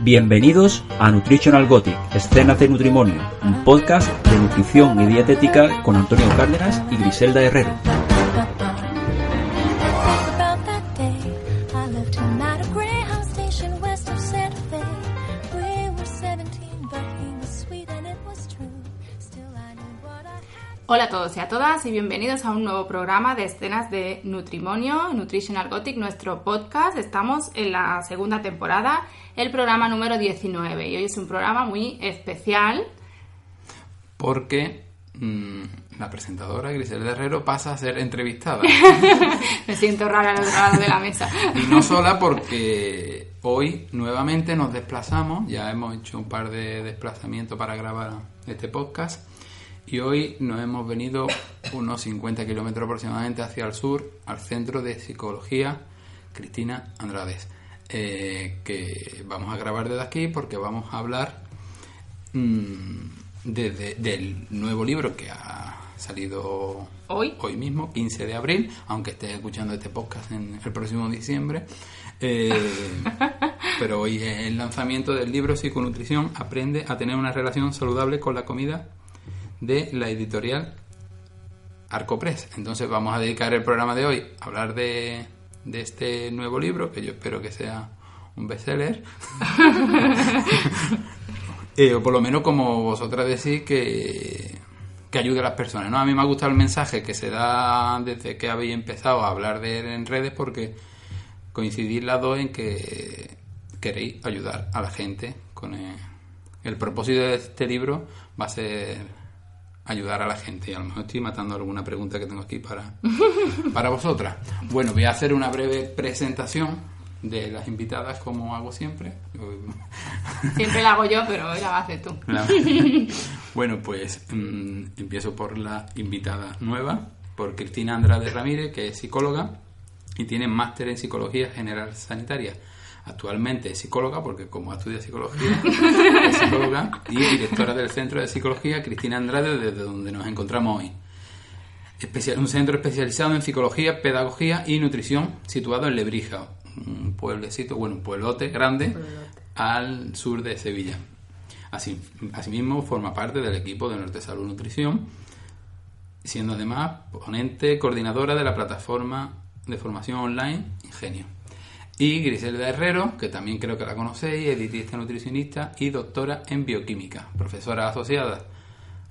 Bienvenidos a Nutritional Gothic, Escenas de Nutrimonio, un podcast de nutrición y dietética con Antonio Cárdenas y Griselda Herrero. Hola a todos y a todas y bienvenidos a un nuevo programa de escenas de Nutrimonio, Nutritional Gothic, nuestro podcast. Estamos en la segunda temporada, el programa número 19 y hoy es un programa muy especial. porque mm, la presentadora Griselda Herrero pasa a ser entrevistada. Me siento rara al otro lado de la mesa. y no sola porque hoy nuevamente nos desplazamos, ya hemos hecho un par de desplazamientos para grabar este podcast y hoy nos hemos venido unos 50 kilómetros aproximadamente hacia el sur, al Centro de Psicología Cristina Andrades, eh, que vamos a grabar desde aquí porque vamos a hablar mm, de- de- del nuevo libro que ha salido Hoy. hoy mismo, 15 de abril, aunque esté escuchando este podcast en el próximo diciembre. Eh, pero hoy es el lanzamiento del libro Psiconutrición, aprende a tener una relación saludable con la comida de la editorial Arcopress. Entonces vamos a dedicar el programa de hoy a hablar de, de este nuevo libro, que yo espero que sea un bestseller. Eh, o por lo menos como vosotras decís que, que ayude a las personas. ¿no? A mí me ha gustado el mensaje que se da desde que habéis empezado a hablar de él en redes porque coincidís las dos en que queréis ayudar a la gente con el, el propósito de este libro va a ser ayudar a la gente a lo mejor estoy matando alguna pregunta que tengo aquí para, para vosotras. Bueno, voy a hacer una breve presentación de las invitadas como hago siempre. Siempre la hago yo, pero hoy la vas a hacer tú. Bueno, pues mm, empiezo por la invitada nueva, por Cristina Andrade Ramírez, que es psicóloga y tiene máster en psicología general sanitaria. Actualmente es psicóloga, porque como estudia psicología, es psicóloga y directora del Centro de Psicología Cristina Andrade, desde donde nos encontramos hoy. Especia- un centro especializado en psicología, pedagogía y nutrición situado en Lebrija, un pueblecito, bueno, un pueblote grande al sur de Sevilla. Así, asimismo, forma parte del equipo de Norte Salud Nutrición, siendo además ponente coordinadora de la plataforma de formación online Ingenio. Y Griselda Herrero, que también creo que la conocéis, es dietista nutricionista y doctora en bioquímica, profesora asociada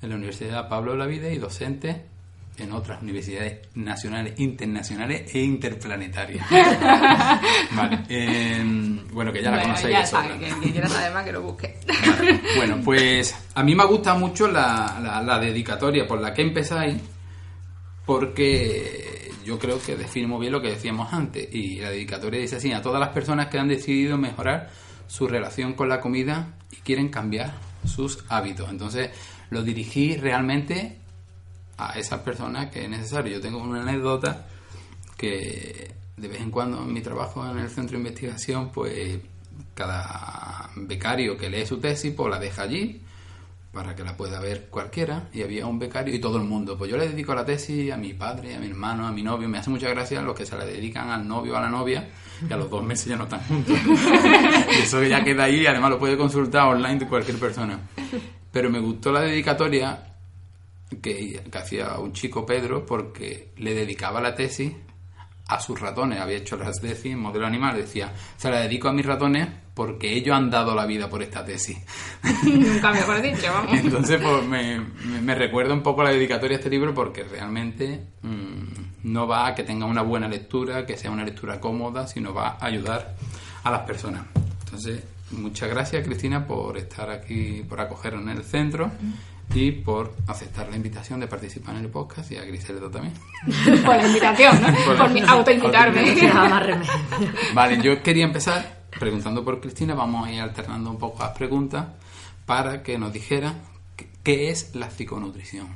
en la Universidad Pablo de la Vida y docente en otras universidades nacionales, internacionales e interplanetarias. vale. eh, bueno, que ya la Bueno, conocéis. ya sabe, que quien quiera saber más que lo busque. Vale. Bueno, pues a mí me gusta mucho la, la- la dedicatoria por la que empezáis, porque yo creo que define bien lo que decíamos antes. Y la dedicatoria dice así, a todas las personas que han decidido mejorar su relación con la comida y quieren cambiar sus hábitos. Entonces, lo dirigí realmente a esas personas que es necesario. Yo tengo una anécdota que de vez en cuando en mi trabajo en el centro de investigación, pues cada becario que lee su tesis, pues la deja allí para que la pueda ver cualquiera. Y había un becario y todo el mundo. Pues yo le dedico la tesis a mi padre, a mi hermano, a mi novio. Me hace mucha gracia los que se la dedican al novio a la novia y a los dos meses ya no están juntos. y eso ya queda ahí además lo puede consultar online de cualquier persona. Pero me gustó la dedicatoria que hacía un chico Pedro porque le dedicaba la tesis a sus ratones. Había hecho las tesis en modelo animal. Decía, se la dedico a mis ratones porque ellos han dado la vida por esta tesis. Nunca mejor dicho, vamos. Entonces, pues me, me- me recuerda un poco la dedicatoria a este libro porque realmente mm, no va a que tenga una buena lectura, que sea una lectura cómoda, sino va a ayudar a las personas. Entonces, muchas gracias Cristina por estar aquí, por acogernos en el centro. Y por aceptar la invitación de participar en el podcast y a Griselda también. Por la invitación, ¿no? Por- Por mi autoinvitarme. Vale, yo quería empezar preguntando por Cristina, vamos a ir alternando un poco las preguntas para que nos dijera qué- es la psiconutrición.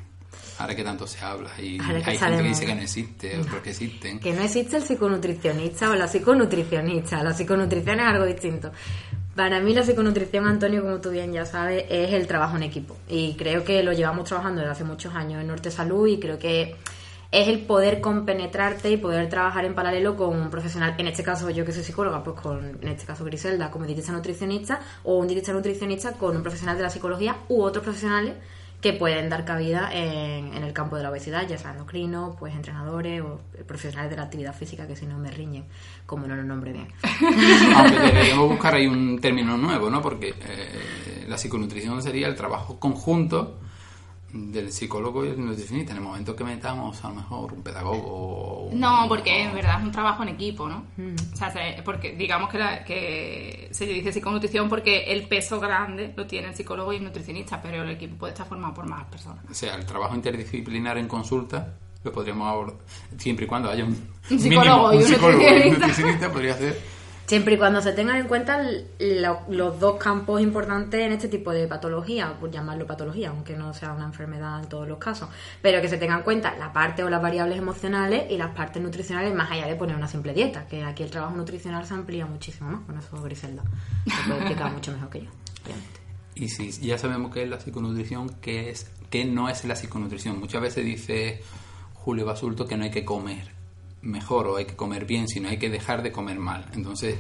Ahora que tanto se habla y hay gente sabemos. que dice que no existe, otros que existen. Que no existe el psiconutricionista o la psiconutricionista. La psiconutrición es algo distinto. Para mí la psiconutrición, Antonio, como tú bien ya sabes, es el trabajo en equipo. Y creo que lo llevamos trabajando desde hace muchos años en Norte Salud y creo que es el poder compenetrarte y poder trabajar en paralelo con un profesional, en este caso yo que soy psicóloga, pues con, en este caso Griselda, como dietista nutricionista, o un dietista nutricionista con un profesional de la psicología u otros profesionales que pueden dar cabida en, en el campo de la obesidad, ya sea endocrinos, pues entrenadores o profesionales de la actividad física, que si no me riñen, como no lo nombre bien. Aunque deberíamos buscar ahí un término nuevo, ¿no? Porque eh, la psiconutrición sería el trabajo conjunto del psicólogo y el nutricionista. En el momento que metamos a lo mejor un pedagogo o un- No, porque en verdad es un trabajo en equipo, ¿no? O sea, se- porque digamos que, la- que se dice psiconutrición porque el peso grande lo tiene el psicólogo y el nutricionista, pero el equipo puede estar formado por más personas. O sea, el trabajo interdisciplinar en consulta lo podríamos abordar siempre y cuando haya un, Un psicólogo y un psicólogo y un nutricionista. nutricionista podría ser Siempre y cuando se tengan en cuenta los dos campos importantes en este tipo de patología, por llamarlo patología, aunque no sea una enfermedad en todos los casos, pero que se tengan en cuenta la parte o las variables emocionales y las partes nutricionales más allá de poner una simple dieta, que aquí el trabajo nutricional se amplía muchísimo más, con eso Griselda se puede explicar mucho mejor que yo. Y si ya sabemos qué es la psiconutrición, ¿qué, es, qué no es la psiconutrición? Muchas veces dice Julio Basulto que no hay que comer mejor o hay que comer bien, sino hay que dejar de comer mal. Entonces,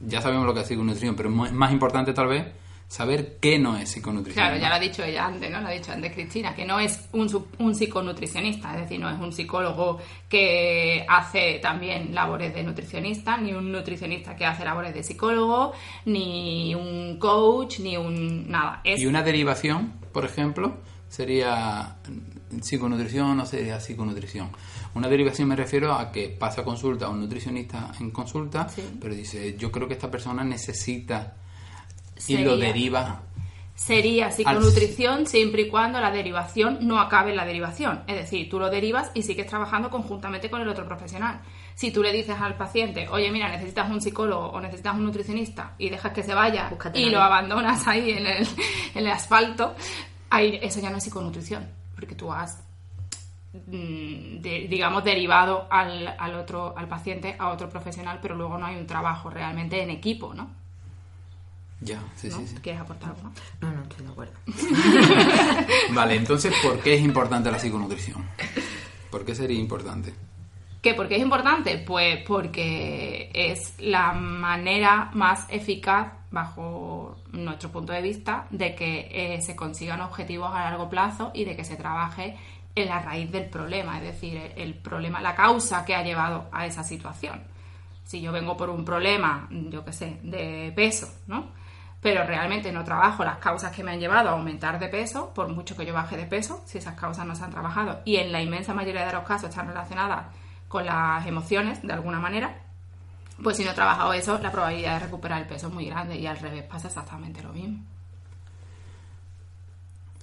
ya sabemos lo que es psiconutrición, pero es más importante tal vez saber qué no es psiconutrición. Claro, ya lo ha dicho ella antes, ¿no? Lo ha dicho antes Cristina, que no es un, un psiconutricionista, es decir, no es un psicólogo que hace también labores de nutricionista, ni un nutricionista que hace labores de psicólogo, ni un coach, ni un nada. Es Y una derivación, por ejemplo, sería psiconutrición o sería psiconutrición. Una derivación me refiero a que pasa consulta a un nutricionista en consulta, Sí. pero dice, yo creo que esta persona necesita y lo Sería- deriva. Sería psiconutrición siempre y cuando la derivación no acabe en la derivación. Es decir, tú lo derivas y sigues trabajando conjuntamente con el otro profesional. Si tú le dices al paciente, oye, mira, necesitas un psicólogo o necesitas un nutricionista y dejas que se vaya Búscate y a lo abandonas ahí en el, en el asfalto, ahí eso ya no es psiconutrición, porque tú has, de- digamos, derivado al, al otro, al paciente a otro profesional, pero luego no hay un trabajo realmente en equipo, ¿no? Ya, sí, ¿No? sí, sí. ¿Quieres aportar algo? No, no, estoy de acuerdo. Vale, entonces, ¿por qué es importante la psiconutrición? ¿Por qué sería importante? ¿Qué? ¿Por qué es importante? Pues porque es la manera más eficaz, bajo nuestro punto de vista, de que eh, se consigan objetivos a largo plazo y de que se trabaje en la raíz del problema, es decir, el, problema, la causa que ha llevado a esa situación. Si yo vengo por un problema, yo qué sé, de peso, ¿no? Pero realmente no trabajo las causas que me han llevado a aumentar de peso, por mucho que yo baje de peso, si esas causas no se han trabajado y en la inmensa mayoría de los casos están relacionadas con las emociones de alguna manera, pues si no he trabajado eso, la probabilidad de recuperar el peso es muy grande y al revés pasa exactamente lo mismo.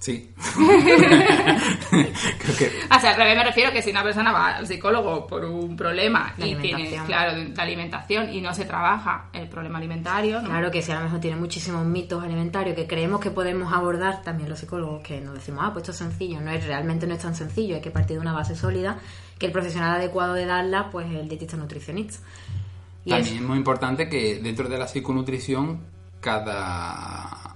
Sí. Creo que O sea, al revés me refiero que si una persona va al psicólogo por un problema y tiene, alimentación. claro, de de alimentación y no se trabaja el problema alimentario, ¿no? Claro que si a lo mejor tiene muchísimos mitos alimentarios que creemos que podemos abordar también los psicólogos, que nos decimos, ah, pues esto es sencillo, no es realmente no es tan sencillo, hay que partir de una base sólida, que el profesional adecuado de darla, pues es el dietista nutricionista. Y también es- es muy importante que dentro de la psiconutrición cada,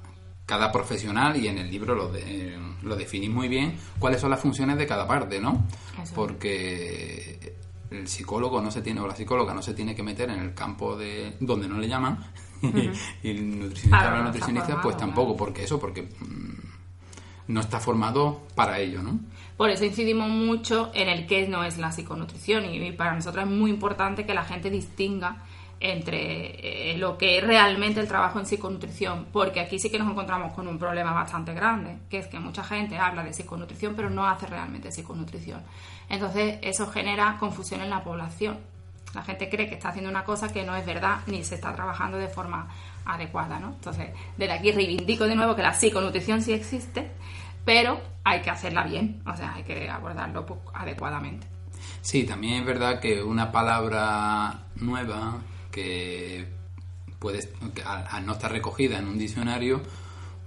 cada profesional, y en el libro lo, de- lo definís muy bien, cuáles son las funciones de cada parte, ¿no? Eso. Porque el psicólogo no se tiene, o la psicóloga no se tiene que meter en el campo de donde no le llaman, y el nutricionista Claro, o la nutricionista, formado, pues tampoco, claro. porque eso, porque mm, no está formado para ello, ¿no? Por eso incidimos mucho en el qué no es la psiconutrición y para nosotros es muy importante que la gente distinga entre eh, lo que es realmente el trabajo en psiconutrición, porque aquí sí que nos encontramos con un problema bastante grande, que es que mucha gente habla de psiconutrición pero no hace realmente psiconutrición. Entonces eso genera confusión en la población. La gente cree que está haciendo una cosa que no es verdad ni se está trabajando de forma adecuada, ¿no? Entonces, desde aquí reivindico de nuevo que la psiconutrición sí existe, pero hay que hacerla bien, o sea, hay que abordarlo adecuadamente. Sí, también es verdad que una palabra nueva que puede, que al, al no estar recogida en un diccionario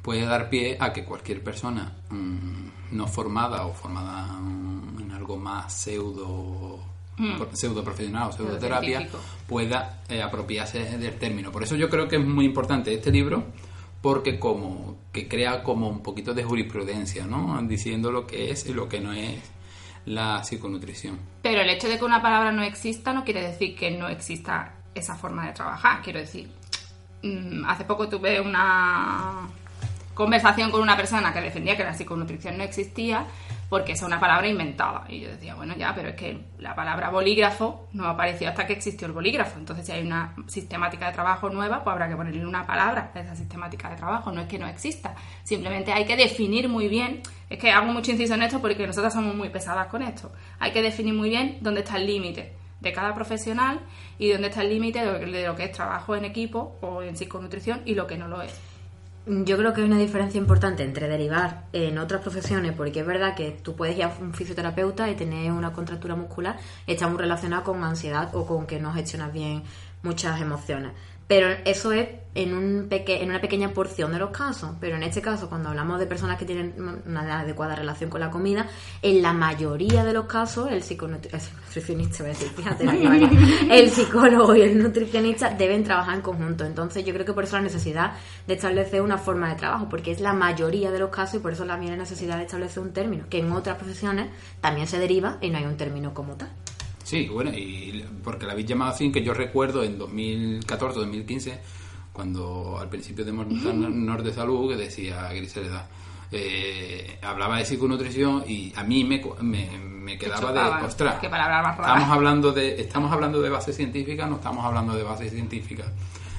puede dar pie a que cualquier persona mm, no formada o formada mm, en algo más pseudo Mm. pseudo profesional o pseudoterapia científico. pueda eh, apropiarse del término. Por eso yo creo que es muy importante este libro porque como que crea como un poquito de jurisprudencia, ¿no? Diciendo lo que es y lo que no es la psiconutrición. Pero el hecho de que una palabra no exista no quiere decir que no exista esa forma de trabajar. Quiero decir, mm, hace poco tuve una conversación con una persona que defendía que la psiconutrición no existía porque es una palabra inventada. Y yo decía, bueno, ya, pero es que la palabra bolígrafo no apareció hasta que existió el bolígrafo. Entonces, si hay una sistemática de trabajo nueva, pues habrá que ponerle una palabra a esa sistemática de trabajo. No es que no exista. Simplemente hay que definir muy bien. Es que hago mucho inciso en esto porque nosotras somos muy pesadas con esto. Hay que definir muy bien dónde está el límite de cada profesional y dónde está el límite de lo que es trabajo en equipo o en psiconutrición y lo que no lo es. Yo creo que hay una diferencia importante entre derivar en otras profesiones, porque es verdad que tú puedes ir a un fisioterapeuta y tener una contractura muscular está muy relacionada con ansiedad o con que no gestionas bien muchas emociones. Pero eso es en, un peque- en una pequeña porción de los casos. Pero en este caso, cuando hablamos de personas que tienen una adecuada relación con la comida, en la mayoría de los casos, el, psiconutri- el psiconutricionista, voy a decir, fíjate, el psicólogo y el nutricionista deben trabajar en conjunto. Entonces, yo creo que por eso la necesidad de establecer una forma de trabajo, porque es la mayoría de los casos y por eso también la necesidad de establecer un término, que en otras profesiones también se deriva y no hay un término como tal. Sí, bueno, y porque la habéis llamado así, que yo recuerdo en 2014 2015, cuando al principio de Nord de Salud, que decía Griselda, eh, hablaba de psiconutrición y a mí me, me, me quedaba de, ostras, qué palabra más rara". estamos hablando de estamos hablando de base científica, no estamos hablando de base científica,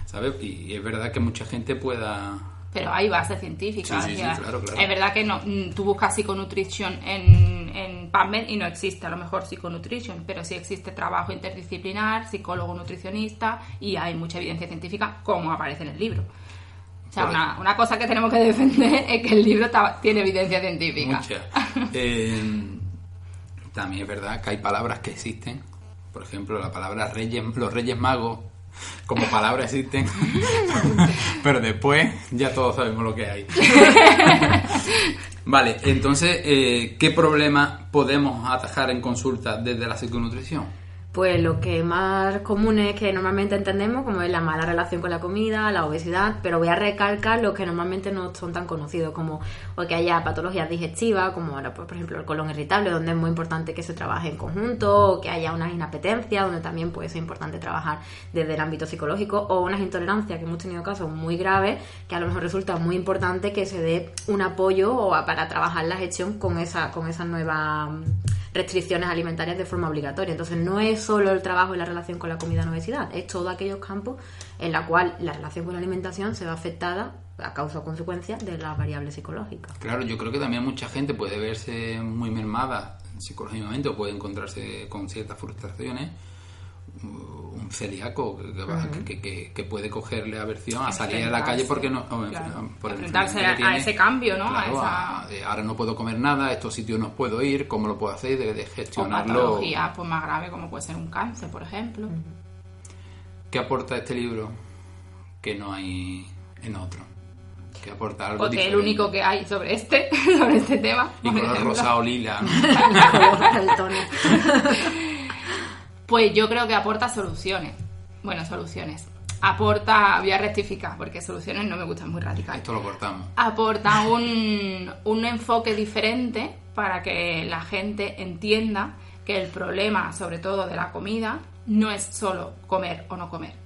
¿sabes? Y es verdad que mucha gente pueda... Pero hay base científica. Sí, claro, claro. Es verdad que no, mm, tú buscas psiconutrición en, en PubMed y no existe a lo mejor psiconutrition, pero sí existe trabajo interdisciplinar, psicólogo nutricionista y hay mucha evidencia científica como aparece en el libro. O sea, una, una cosa que tenemos que defender es que el libro tiene evidencia científica. Eh, también es verdad que hay palabras que existen. Por ejemplo, la palabra reyes, los reyes magos como palabra existen. Pero después ya todos sabemos lo que hay. Vale, entonces, eh, ¿qué problema podemos atajar en consulta desde la psiconutrición? Pues lo que más común es que normalmente entendemos, como es la mala relación con la comida, la obesidad, pero voy a recalcar los que normalmente no son tan conocidos, como o que haya patologías digestivas, como ahora, pues, por ejemplo el colon irritable, donde es muy importante que se trabaje en conjunto, o que haya unas inapetencias, donde también puede ser importante trabajar desde el ámbito psicológico, o unas intolerancias, que hemos tenido casos muy graves, que a lo mejor resulta muy importante que se dé un apoyo para trabajar la gestión con esa, con esas nuevas restricciones alimentarias de forma obligatoria. Entonces no es solo el trabajo y la relación con la comida en obesidad, es todos aquellos campos en la cual la relación con la alimentación se ve afectada a causa o consecuencia de las variables psicológicas. Claro, yo creo que también mucha gente puede verse muy mermada psicológicamente o puede encontrarse con ciertas frustraciones. Uh, Un celíaco que, que va- que- que- que puede cogerle aversión a salir a la calle porque no. o Claro. por el Enfrentarse que a- a tiene. ese cambio, ¿no? A Claro, esa- a- ahora no puedo comer nada, a estos sitios no puedo ir, ¿cómo lo puedo hacer? De, de O gestionarlo. patología pues, más grave como puede ser un cáncer, por ejemplo. ¿Qué aporta este libro que no hay en otro? ¿Qué aporta algo Porque el diferente? único que hay sobre este, sobre este tema. Y por color ejemplo, rosa o lila. ¿no? Pues yo creo que aporta soluciones. Bueno, soluciones. Aporta, voy a rectificar, porque soluciones no me gustan muy radicales. Esto lo cortamos. Aporta un, un enfoque diferente para que la gente entienda que el problema, sobre todo de la comida, no es solo comer o no comer.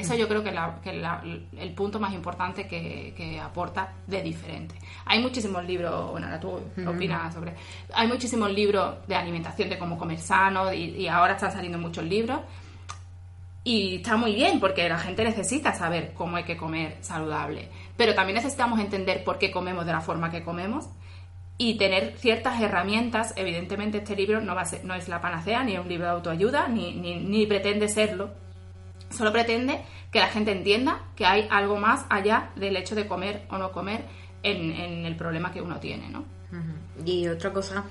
Eso yo creo que, la- que la- el punto más importante que, que aporta de diferente. Hay muchísimos libros, bueno, ahora tú opinas sobre... Hay muchísimos libros de alimentación, de cómo comer sano, y, y ahora están saliendo muchos libros. Y está muy bien, porque la gente necesita saber cómo hay que comer saludable. Pero también necesitamos entender por qué comemos de la forma que comemos y tener ciertas herramientas. Evidentemente este libro no, va a ser- no es la panacea, ni es un libro de autoayuda, ni, ni, ni pretende serlo. Solo pretende que la gente entienda que hay algo más allá del hecho de comer o no comer en, en el problema que uno tiene, ¿no? Y otra cosa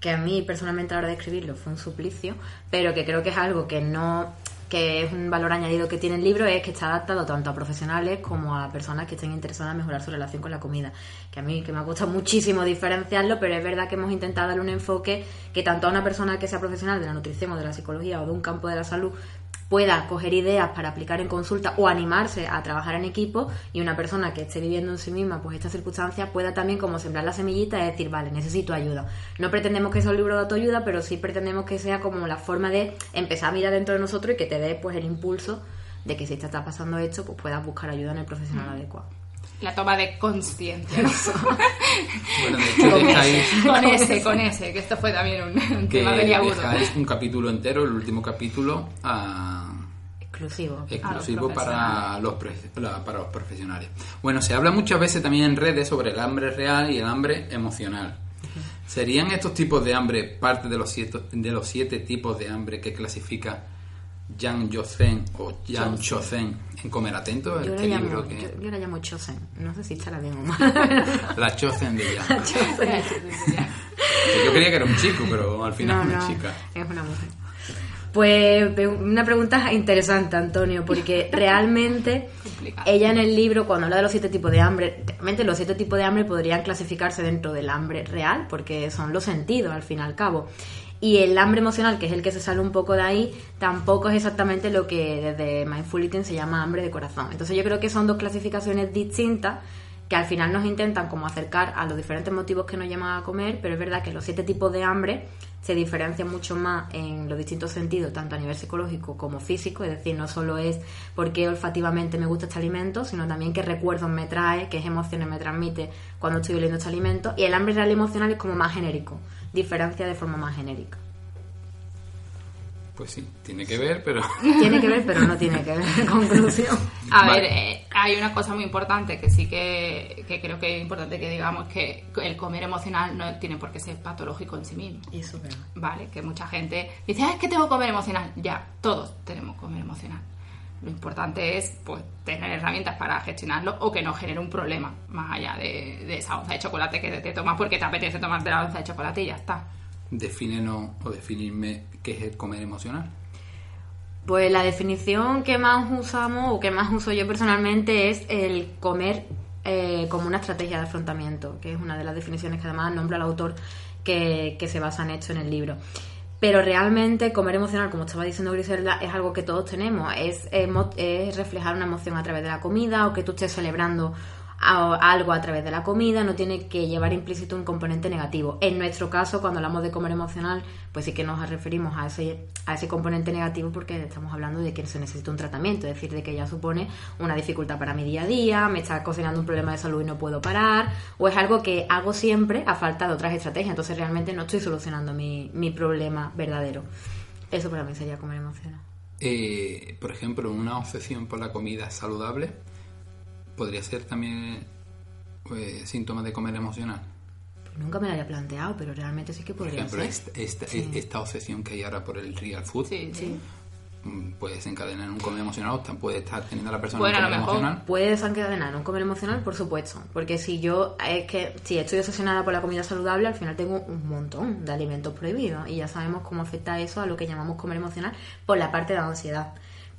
que a mí personalmente a la hora de escribirlo fue un suplicio, pero que creo que es algo que no que es un valor añadido que tiene el libro es que está adaptado tanto a profesionales como a personas que estén interesadas en mejorar su relación con la comida. Que a mí que me ha costado muchísimo diferenciarlo, pero es verdad que hemos intentado darle un enfoque que tanto a una persona que sea profesional de la nutrición o de la psicología o de un campo de la salud pueda coger ideas para aplicar en consulta o animarse a trabajar en equipo y una persona que esté viviendo en sí misma pues estas circunstancias pueda también como sembrar la semillita y decir, vale, necesito ayuda. No pretendemos que sea un libro de autoayuda, pero sí pretendemos que sea como la forma de empezar a mirar dentro de nosotros y que te dé pues el impulso de que si te está pasando esto, pues puedas buscar ayuda en el profesional adecuado. La toma de conciencia. ¿no? Bueno, de hecho, dejáis, con ese, con ese, que esto fue también un, un que tema un capítulo entero, el último capítulo, a- Exclusivo. exclusivo los para los, pre- la- para los profesionales. Bueno, se habla muchas veces también en redes sobre el hambre real y el hambre emocional. ¿Serían estos tipos de hambre parte de los siete, de los siete tipos de hambre que clasifica Yang Yozen o Yang Chozen en Comer Atento? Yo Este la, libro llamo, que... yo, yo la llamo Chosen. No sé si estará bien o mal. La Chozen de Yang. Yo creía que era un chico, pero al final No, es una no, chica. es una mujer. Pues una pregunta interesante, Antonio, porque realmente ella en el libro, cuando habla de los siete tipos de hambre, realmente los siete tipos de hambre podrían clasificarse dentro del hambre real, porque son los sentidos, al fin y al cabo. Y el hambre emocional, que es el que se sale un poco de ahí, tampoco es exactamente lo que desde Mindful Eating se llama hambre de corazón. Entonces yo creo que son dos clasificaciones distintas que al final nos intentan como acercar a los diferentes motivos que nos llaman a comer, pero es verdad que los siete tipos de hambre se diferencian mucho más en los distintos sentidos, tanto a nivel psicológico como físico, es decir, no solo es porque olfativamente me gusta este alimento, sino también qué recuerdos me trae, qué emociones me transmite cuando estoy oliendo este alimento, y el hambre real emocional es como más genérico, diferencia de forma más genérica. Pues sí, tiene que ver, pero... Tiene que ver, pero no tiene que ver, conclusión. A Vale. ver, eh, hay una cosa muy importante que sí que, que creo que es importante que digamos que el comer emocional no tiene por qué ser patológico en sí mismo. Y eso es verdad. ¿Vale? Que mucha gente dice, ah, es que tengo comer emocional. Ya, todos tenemos comer emocional. Lo importante es pues tener herramientas para gestionarlo o que no genere un problema más allá de, de esa onza de chocolate que te tomas porque te apetece tomarte la onza de chocolate y ya está. Defínenos o definirme qué es el comer emocional. Pues la definición que más usamos o que más uso yo personalmente es el comer eh, como una estrategia de afrontamiento, que es una de las definiciones que además nombra el autor que, que se basa en esto en el libro. Pero realmente comer emocional, como estaba diciendo Griselda, es algo que todos tenemos. Es, es reflejar una emoción a través de la comida o que tú estés celebrando algo a través de la comida, no tiene que llevar implícito un componente negativo. En nuestro caso, cuando hablamos de comer emocional, pues sí que nos referimos a ese, a ese componente negativo porque estamos hablando de que se necesita un tratamiento, es decir, de que ya supone una dificultad para mi día a día, me está cocinando un problema de salud y no puedo parar, o es algo que hago siempre a falta de otras estrategias, entonces realmente no estoy solucionando mi, mi problema verdadero. Eso para mí sería comer emocional. Eh, por ejemplo, una obsesión por la comida saludable podría ser también pues, síntoma de comer emocional. Pues nunca me lo había planteado, pero realmente sí que Por podría ejemplo, ser. esta, esta, esta obsesión que hay ahora por el real food Sí, sí. mm, puede desencadenar un comer emocional o puede estar teniendo a la persona Bueno, un a lo comer mejor emocional. Puede desencadenar un comer emocional, por supuesto. Porque si yo, es que si estoy obsesionada por la comida saludable, al final tengo un montón de alimentos prohibidos. Y ya sabemos cómo afecta eso a lo que llamamos comer emocional por la parte de la ansiedad.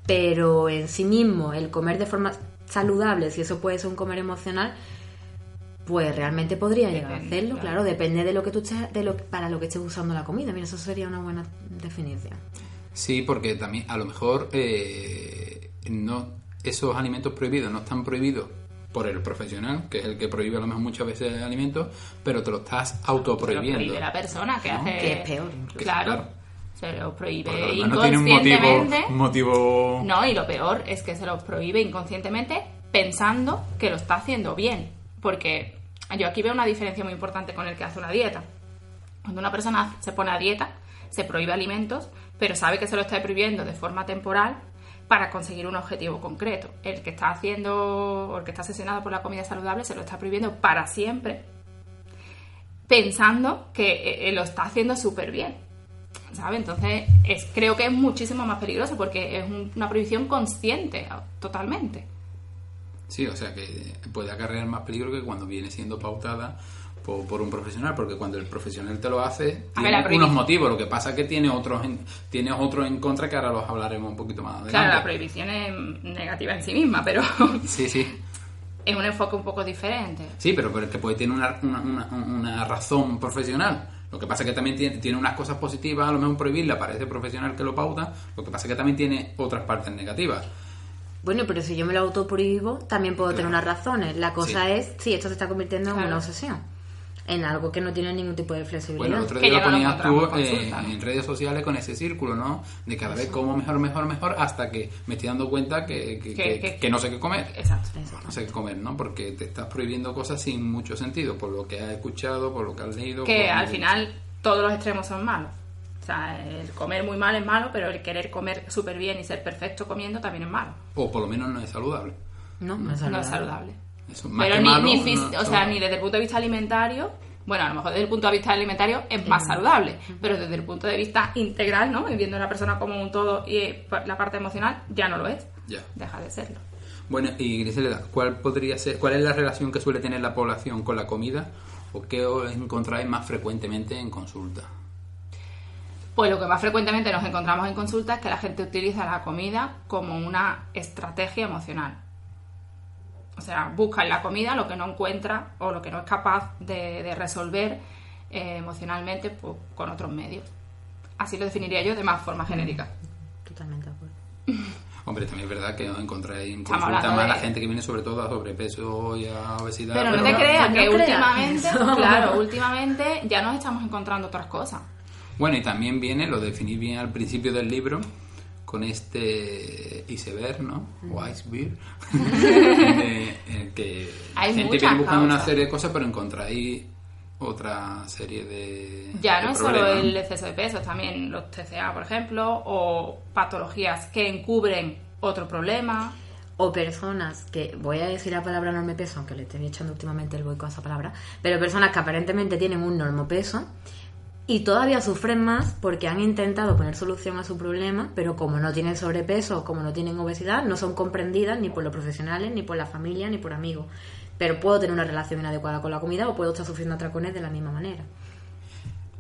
Pero en sí mismo, el comer de forma saludable, si eso puede ser un comer emocional, pues realmente podría llegar a hacerlo. claro. Claro, depende de lo que tú estés, de lo, para lo que estés usando la comida. Mira, eso sería una buena definición. Sí, porque también a lo mejor eh, no esos alimentos prohibidos no están prohibidos por el profesional, que es el que prohíbe a lo mejor muchas veces alimentos, pero te lo estás lo autoprohibiendo. prohíbe la persona que ¿no? hace... Que es peor, incluso. Claro. Claro. Se lo prohíbe Porque a lo mejor no tiene un inconscientemente. motivo, un motivo No, y lo peor es que se lo prohíbe inconscientemente pensando que lo está haciendo bien. Porque yo aquí veo una diferencia muy importante con el que hace una dieta. Cuando una persona se pone a dieta, se prohíbe alimentos, pero sabe que se lo está prohibiendo de forma temporal para conseguir un objetivo concreto. El que está haciendo, o el que está asesinado por la comida saludable, se lo está prohibiendo para siempre, pensando que eh, lo está haciendo súper bien. ¿Sabe? Entonces, es, creo que es muchísimo más peligroso porque es un- una prohibición consciente, totalmente. Sí, o sea que puede acarrear más peligro que cuando viene siendo pautada por, por un profesional, porque cuando el profesional te lo hace, ver, tiene la unos motivos. Lo que pasa es que tiene otros en, tiene otros en contra que ahora los hablaremos un poquito más adelante. Claro, la prohibición es negativa en sí misma, pero Sí, sí. es un enfoque un poco diferente. Sí, pero, pero es que puede tener una, una, una, una razón profesional. Lo que pasa es que también tiene, tiene unas cosas positivas, a lo mejor prohibirla para ese profesional que lo pauta. Lo que pasa es que también tiene otras partes negativas. Bueno, pero si yo me lo autoprohíbo, también puedo tener unas razones. La cosa Sí. es si esto se está convirtiendo en Claro. una obsesión. En algo que no tiene ningún tipo de flexibilidad. Bueno, el otro día lo ponías tú eh, en redes sociales con ese círculo, ¿no? De cada vez como mejor, mejor, mejor, hasta que me estoy dando cuenta que, que, Que- que- que- que no sé qué comer. Exacto. No sé qué comer, ¿no? Porque te estás prohibiendo cosas sin mucho sentido, por lo que has escuchado, por lo que has leído. Que al final todos los extremos son malos. O sea, el comer muy mal es malo, pero el querer comer súper bien y ser perfecto comiendo también es malo. O por lo menos no es saludable. No, no es No saludable. es saludable. Eso, más Pero que ni, malo, ni no fis- es o sea, ni desde el punto de vista alimentario, bueno, a lo mejor desde el punto de vista alimentario es más saludable, pero desde el punto de vista integral, ¿no? Y viendo a la persona como un todo y eh, la parte emocional, ya no lo es. Ya. Deja de serlo. Bueno, y Griselda, ¿cuál podría ser, cuál es la relación que suele tener la población con la comida o qué os encontráis más frecuentemente en consulta? Pues lo que más frecuentemente nos encontramos en consulta es que la gente utiliza la comida como una estrategia emocional. O sea, busca en la comida lo que no encuentra o lo que no es capaz de, de resolver eh, emocionalmente pues, con otros medios. Así lo definiría yo de más forma genérica. Totalmente de acuerdo. Hombre, también es verdad que os encontráis en consulta hablando más de- la gente que viene sobre todo a sobrepeso y a obesidad. Pero no te creas no que últimamente, Eso. claro, últimamente ya nos estamos encontrando otras cosas. Bueno, y también viene, lo definí bien al principio del libro, con este iceberg, ¿no? O iceberg, de, eh, que la Hay gente viene buscando una serie de cosas, pero encontráis otra serie de Ya de no es solo problemas, ¿no? el exceso de peso, también los TCA, por ejemplo, o patologías que encubren otro problema. O personas que, voy a decir la palabra enorme peso, aunque le estoy echando últimamente el boico a esa palabra, pero personas que aparentemente tienen un normo peso y todavía sufren más porque han intentado poner solución a su problema, pero como no tienen sobrepeso, como no tienen obesidad, no son comprendidas ni por los profesionales, ni por la familia, ni por amigos. Pero puedo tener una relación inadecuada con la comida o puedo estar sufriendo atracones de la misma manera.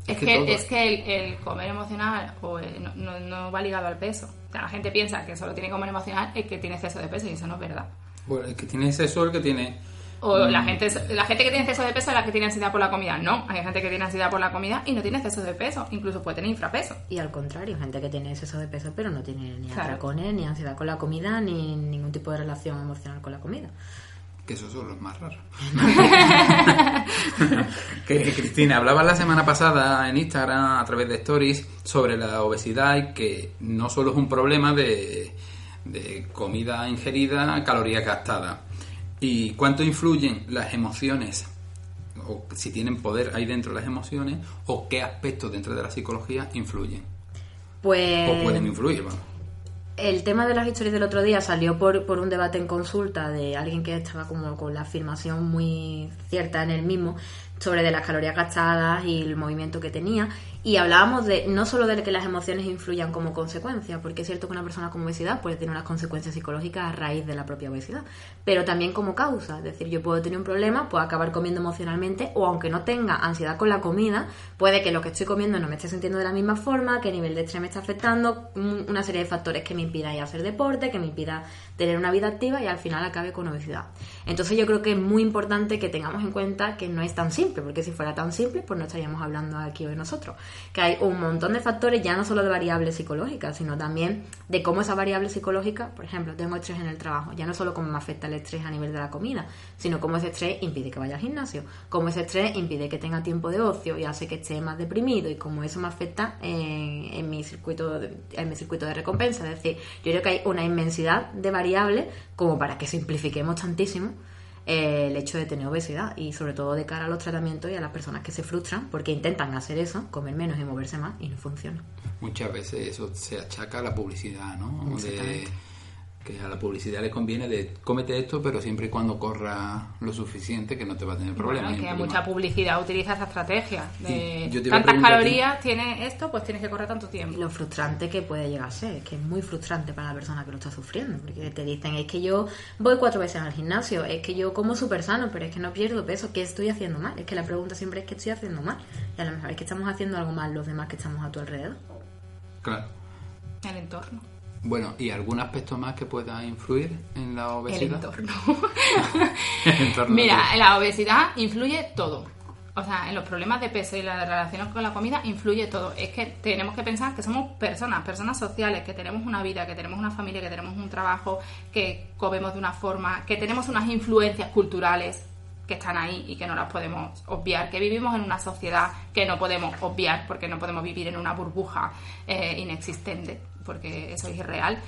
Es Es que todo- es que el, el comer emocional o el- no, no- no va ligado al peso. O sea, la gente piensa que solo tiene que comer emocional es que tiene exceso de peso y eso no es verdad. Bueno, el que tiene exceso, el que tiene... O Mm. la gente la gente que tiene exceso de peso es la que tiene ansiedad por la comida. No, hay gente que tiene ansiedad por la comida y no tiene exceso de peso. Incluso puede tener infrapeso. Y al contrario, gente que tiene exceso de peso pero no tiene ni Claro. atracones, ni ansiedad con la comida, ni ningún tipo de relación emocional con la comida. Que esos son los más raros. que Cristina, hablaba la semana pasada en Instagram a través de Stories sobre la obesidad y que no solo es un problema de, de comida ingerida, calorías gastadas. ¿Y cuánto influyen las emociones? O si tienen poder ahí dentro las emociones, o qué aspectos dentro de la psicología influyen. Pues O pueden influir, vamos. el tema de las historias del otro día salió por, por un debate en consulta de alguien que estaba como con la afirmación muy cierta en el mismo sobre de las calorías gastadas y el movimiento que tenía y hablábamos de no solo de que las emociones influyan como consecuencia, porque es cierto que una persona con obesidad puede tener unas consecuencias psicológicas a raíz de la propia obesidad, pero también como causa, es decir, yo puedo tener un problema, puedo acabar comiendo emocionalmente o aunque no tenga ansiedad con la comida, puede que lo que estoy comiendo no me esté sintiendo de la misma forma, que el nivel de estrés me está afectando, un- una serie de factores que me impida ir a hacer deporte, que me impida tener una vida activa y al final acabe con obesidad. Entonces yo creo que es muy importante que tengamos en cuenta que no es tan simple, porque si fuera tan simple, pues no estaríamos hablando aquí hoy nosotros. Que hay un montón de factores, ya no solo de variables psicológicas, sino también de cómo esa variable psicológica, por ejemplo, tengo estrés en el trabajo, ya no solo cómo me afecta el estrés a nivel de la comida, sino cómo ese estrés impide que vaya al gimnasio, cómo ese estrés impide que tenga tiempo de ocio y hace que esté más deprimido y cómo eso me afecta en, en mi circuito de, en mi circuito de recompensa. Es decir, yo creo que hay una inmensidad de variables como para que simplifiquemos tantísimo eh, el hecho de tener obesidad y sobre todo de cara a los tratamientos y a las personas que se frustran porque intentan hacer eso, comer menos y moverse más y no funciona. Muchas veces eso se achaca a la publicidad, ¿no? De. Que a la publicidad le conviene de cómete esto, pero siempre y cuando corra lo suficiente que no te va a tener problemas. Bueno, que mucha publicidad utiliza esa estrategia de Sí, tantas calorías tiene esto, pues tienes que correr tanto Y tiempo. lo frustrante que puede llegar a ser, es que es muy frustrante para la persona que lo está sufriendo, porque te dicen, es que yo voy cuatro veces al gimnasio, es que yo como súper sano, pero es que no pierdo peso, ¿qué estoy haciendo mal? Es que la pregunta siempre es que estoy haciendo mal, y a lo mejor es que estamos haciendo algo mal los demás que estamos a tu alrededor. Claro. El entorno. Bueno, ¿y algún aspecto más que pueda influir en la El obesidad? entorno. El entorno, Mira, sí. la obesidad influye todo. O sea, en los problemas de peso y las relaciones con la comida influye todo. Es que tenemos que pensar que somos personas, personas sociales, que tenemos una vida, que tenemos una familia, que tenemos un trabajo, que comemos de una forma, que tenemos unas influencias culturales que están ahí y que no las podemos obviar, que vivimos en una sociedad que no podemos obviar porque no podemos vivir en una burbuja eh, inexistente, porque eso es irreal.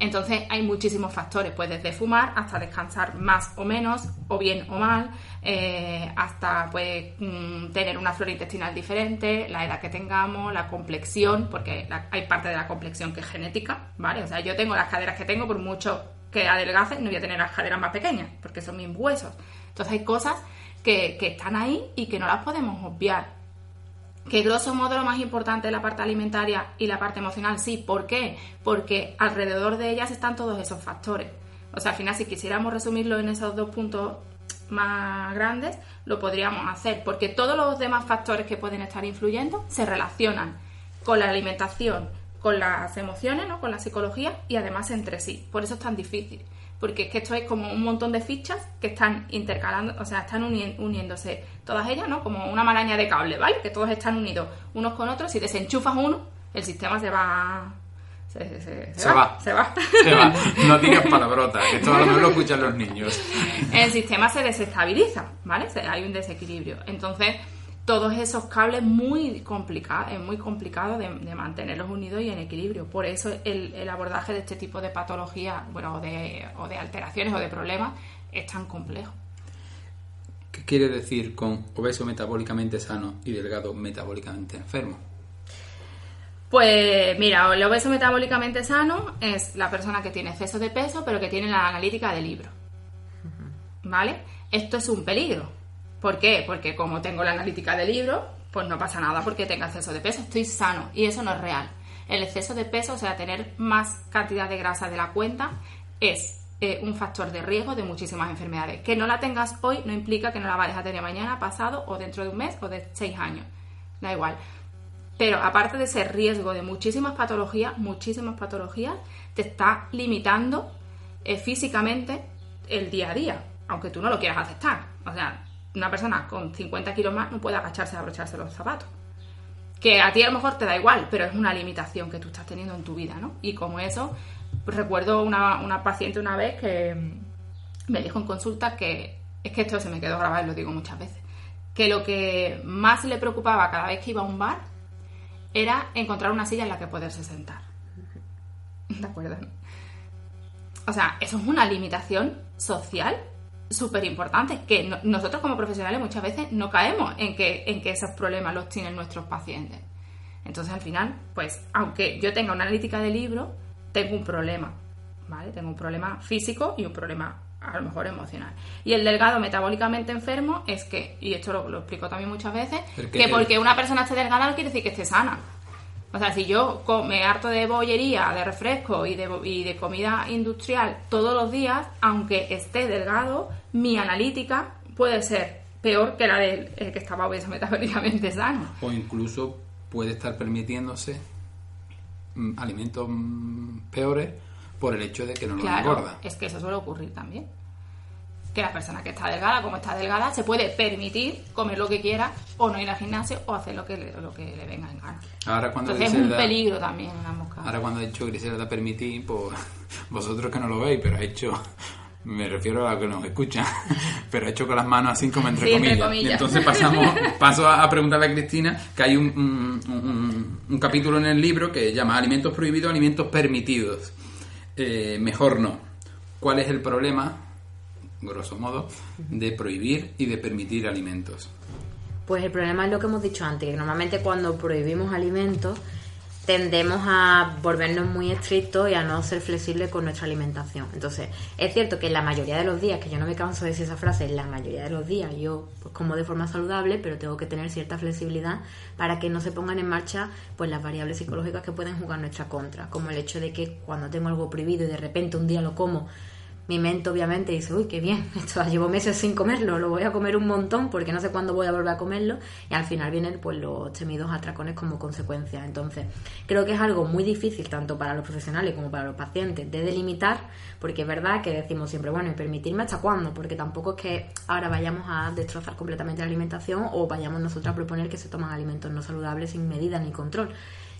Entonces hay muchísimos factores, pues desde fumar hasta descansar más o menos, o bien o mal, eh, hasta pues mm, tener una flora intestinal diferente, la edad que tengamos, la complexión, porque hay parte de la complexión que es genética, ¿vale? O sea, yo tengo las caderas que tengo, por mucho que adelgace, no voy a tener las caderas más pequeñas, porque son mis huesos. Entonces hay cosas que están ahí y que no las podemos obviar que grosso modo lo más importante es la parte alimentaria y la parte emocional, sí. ¿Por qué? Porque alrededor de ellas están todos esos factores. O sea, al final, si quisiéramos resumirlo en esos dos puntos más grandes, lo podríamos hacer, porque todos los demás factores que pueden estar influyendo se relacionan con la alimentación, con las emociones, ¿no? con la psicología y además entre sí. Por eso es tan difícil. Porque es que esto es como un montón de fichas que están intercalando, o sea, están uni- uniéndose todas ellas, ¿no? Como una maraña de cable, ¿vale? Que todos están unidos unos con otros. Si desenchufas uno, el sistema se va. Se, se- se- Se va. Se va. Se va. No digas palabrotas, que esto a lo mejor lo escuchan los niños. el sistema se desestabiliza, ¿vale? Hay un desequilibrio. Entonces, todos esos cables muy complicados, es muy complicado de, de mantenerlos unidos y en equilibrio. Por eso el, el abordaje de este tipo de patologías, bueno, o de, o de alteraciones o de problemas es tan complejo. ¿Qué quiere decir con obeso metabólicamente sano y delgado metabólicamente enfermo? Pues mira, el obeso metabólicamente sano es la persona que tiene exceso de peso, pero que tiene la analítica de libro. ¿Vale? Esto es un peligro. ¿Por qué? Porque como tengo la analítica de libro, pues no pasa nada porque tenga exceso de peso, estoy sano y eso no es real. El exceso de peso, o sea, tener más cantidad de grasa de la cuenta, es eh, un factor de riesgo de muchísimas enfermedades. Que no la tengas hoy no implica que no la vayas a tener mañana, pasado o dentro de un mes o de seis años. Da igual. Pero aparte de ser riesgo de muchísimas patologías, muchísimas patologías, te está limitando eh, físicamente el día a día, aunque tú no lo quieras aceptar. O sea, una persona con 50 kilos más no puede agacharse a abrocharse los zapatos. Que a ti a lo mejor te da igual, pero es una limitación que tú estás teniendo en tu vida, ¿no? Y como eso, recuerdo una, una paciente una vez que mm, me dijo en consulta que es que esto se me quedó grabado y lo digo muchas veces, que lo que más le preocupaba cada vez que iba a un bar era encontrar una silla en la que poderse sentar. ¿De acuerdo? O sea, eso es una limitación social súper importante, que no- nosotros como profesionales muchas veces no caemos en que, en que esos problemas los tienen nuestros pacientes. Entonces, al final, pues, aunque yo tenga una analítica de libro, tengo un problema, ¿vale? Tengo un problema físico y un problema a lo mejor emocional. Y el delgado metabólicamente enfermo es que, y esto lo, lo explico también muchas veces, que porque una persona esté delgada no quiere decir que esté sana. O sea, si yo me harto de bollería, de refresco y de, y de comida industrial todos los días, aunque esté delgado, mi analítica puede ser peor que la del el que estaba obeso metabólicamente sano. O incluso puede estar permitiéndose alimentos mm, peores por el hecho de que no lo Claro, engorda. es que eso suele ocurrir también. Que la persona que está delgada, como está delgada, se puede permitir comer lo que quiera o no ir al gimnasio o hacer lo que le, lo que le venga en gana. Ahora cuando Entonces es un Griselda- peligro también en ambos casos. Ahora cuando ha dicho Griselda permitir, pues vosotros que no lo veis, pero ha hecho, me refiero a que nos escuchan, pero ha hecho con las manos así como entre, Sí, entre comillas. Y entonces pasamos, paso a, a preguntarle a Cristina que hay un, un- un- un capítulo en el libro que llama Alimentos prohibidos, alimentos permitidos. Eh, mejor no. ¿Cuál es el problema, grosso modo, de prohibir y de permitir alimentos? Pues el problema es lo que hemos dicho antes, que normalmente cuando prohibimos alimentos tendemos a volvernos muy estrictos y a no ser flexibles con nuestra alimentación. Entonces, es cierto que la mayoría de los días, que yo no me canso de decir esa frase, la mayoría de los días yo pues, como de forma saludable, pero tengo que tener cierta flexibilidad para que no se pongan en marcha pues las variables psicológicas que pueden jugar nuestra contra, como el hecho de que cuando tengo algo prohibido y de repente un día lo como mi mente obviamente dice, uy, qué bien, esto llevo meses sin comerlo, lo voy a comer un montón porque no sé cuándo voy a volver a comerlo y al final vienen pues los temidos atracones como consecuencia. Entonces, creo que es algo muy difícil tanto para los profesionales como para los pacientes de delimitar, porque es verdad que decimos siempre, bueno, y permitirme hasta cuándo, porque tampoco es que ahora vayamos a destrozar completamente la alimentación o vayamos nosotros a proponer que se toman alimentos no saludables sin medida ni control.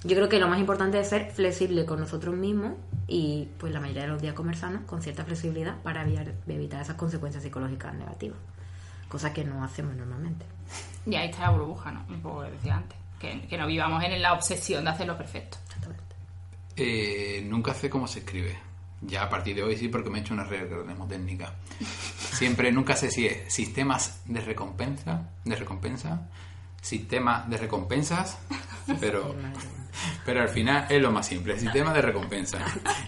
Yo creo que lo más importante es ser flexible con nosotros mismos y pues la mayoría de los días comer sano con cierta flexibilidad para evitar, evitar esas consecuencias psicológicas negativas, cosa que no hacemos normalmente. Y ahí está la burbuja, ¿no? Un poco lo que decía antes. Que, que no vivamos en la obsesión de hacerlo perfecto. Exactamente. Eh, nunca sé cómo se escribe. Ya a partir de hoy sí, porque me he hecho una regla técnica. Siempre, nunca sé si es sistemas de recompensa, de recompensa, sistema de recompensas, pero, pero al final es lo más simple, el sistema de recompensa.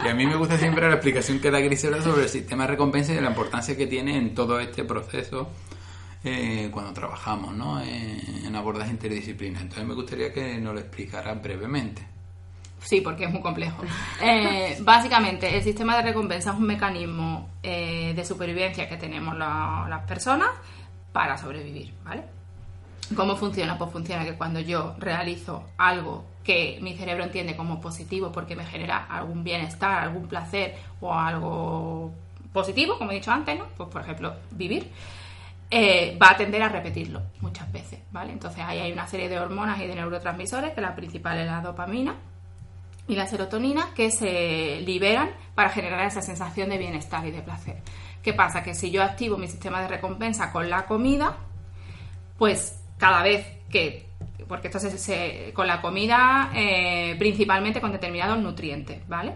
Y a mí me gusta siempre la explicación que da Grisela sobre el sistema de recompensa y la importancia que tiene en todo este proceso eh, cuando trabajamos ¿no? en, en abordaje interdisciplinar. Entonces me gustaría que nos lo explicara brevemente. Sí, porque es muy complejo. Eh, básicamente, el sistema de recompensa es un mecanismo eh, de supervivencia que tenemos la- las personas para sobrevivir, ¿vale? ¿Cómo funciona? Pues funciona que cuando yo realizo algo que mi cerebro entiende como positivo porque me genera algún bienestar, algún placer o algo positivo, como he dicho antes, ¿no? Pues por ejemplo, vivir, eh, va a tender a repetirlo muchas veces, ¿vale? Entonces ahí hay una serie de hormonas y de neurotransmisores, que la principal es la dopamina y la serotonina, que se liberan para generar esa sensación de bienestar y de placer. ¿Qué pasa? Que si yo activo mi sistema de recompensa con la comida, pues cada vez que, porque esto se, con la comida eh, principalmente con determinados nutrientes, ¿vale?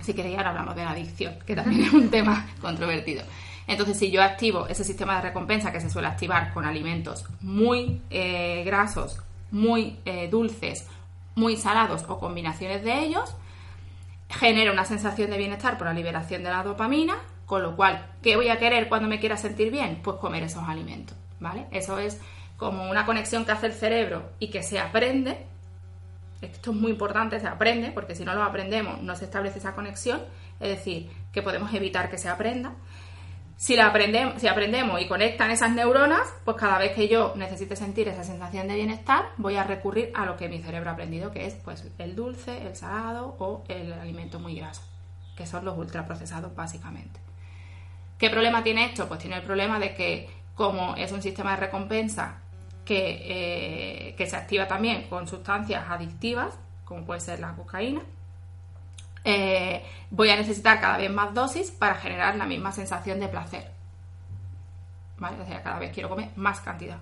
Si queréis ahora hablamos de la adicción, que también es un tema controvertido. Entonces, si yo activo ese sistema de recompensa que se suele activar con alimentos muy eh, grasos, muy eh, dulces, muy salados o combinaciones de ellos, genera una sensación de bienestar por la liberación de la dopamina, con lo cual, ¿qué voy a querer cuando me quiera sentir bien? Pues comer esos alimentos, ¿vale? Eso es como una conexión que hace el cerebro y que se aprende. Esto es muy importante, se aprende, porque si no lo aprendemos no se establece esa conexión, es decir, que podemos evitar que se aprenda. Si, la aprendemos, si aprendemos y conectan esas neuronas, pues cada vez que yo necesite sentir esa sensación de bienestar, voy a recurrir a lo que mi cerebro ha aprendido, que es pues el dulce, el salado o el alimento muy graso, que son los ultraprocesados básicamente. ¿Qué problema tiene esto? Pues tiene el problema de que como es un sistema de recompensa que, eh, que se activa también con sustancias adictivas, como puede ser la cocaína, eh, voy a necesitar cada vez más dosis para generar la misma sensación de placer. ¿Vale? O sea, cada vez quiero comer más cantidad.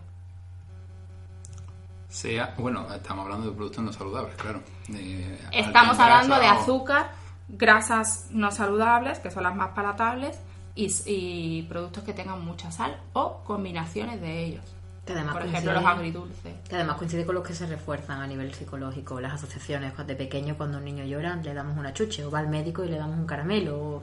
Sea, bueno, estamos hablando de productos no saludables, claro. de Estamos hablando de azúcar, grasas no saludables, que son las más palatables, y, y productos que tengan mucha sal o combinaciones de ellos. Que además Por coincide- ejemplo, los agridulces. Que además coincide con los que se refuerzan a nivel psicológico, las asociaciones. De pequeño, cuando un niño llora, le damos una chuche, o va al médico y le damos un caramelo. o-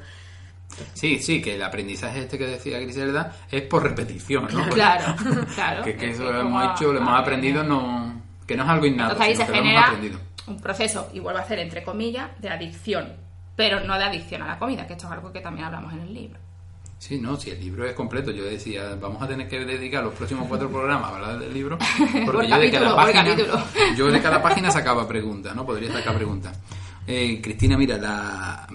Sí, sí, que el aprendizaje este que decía Griselda es por repetición, ¿no? Claro, claro. que, que Es eso lo hemos hecho, lo hemos aprendido, no, que no es algo innato, Entonces ahí se que lo hemos genera aprendido. un proceso, y vuelvo a hacer entre comillas, de adicción. Pero no de adicción a la comida, que esto es algo que también hablamos en el libro. Sí, no, si el libro es completo, yo decía, vamos a tener que dedicar los próximos cuatro programas a hablar del libro, porque Por yo de cada por página, yo de cada página sacaba preguntas, ¿no? Podría sacar preguntas. Eh, Cristina, mira, la,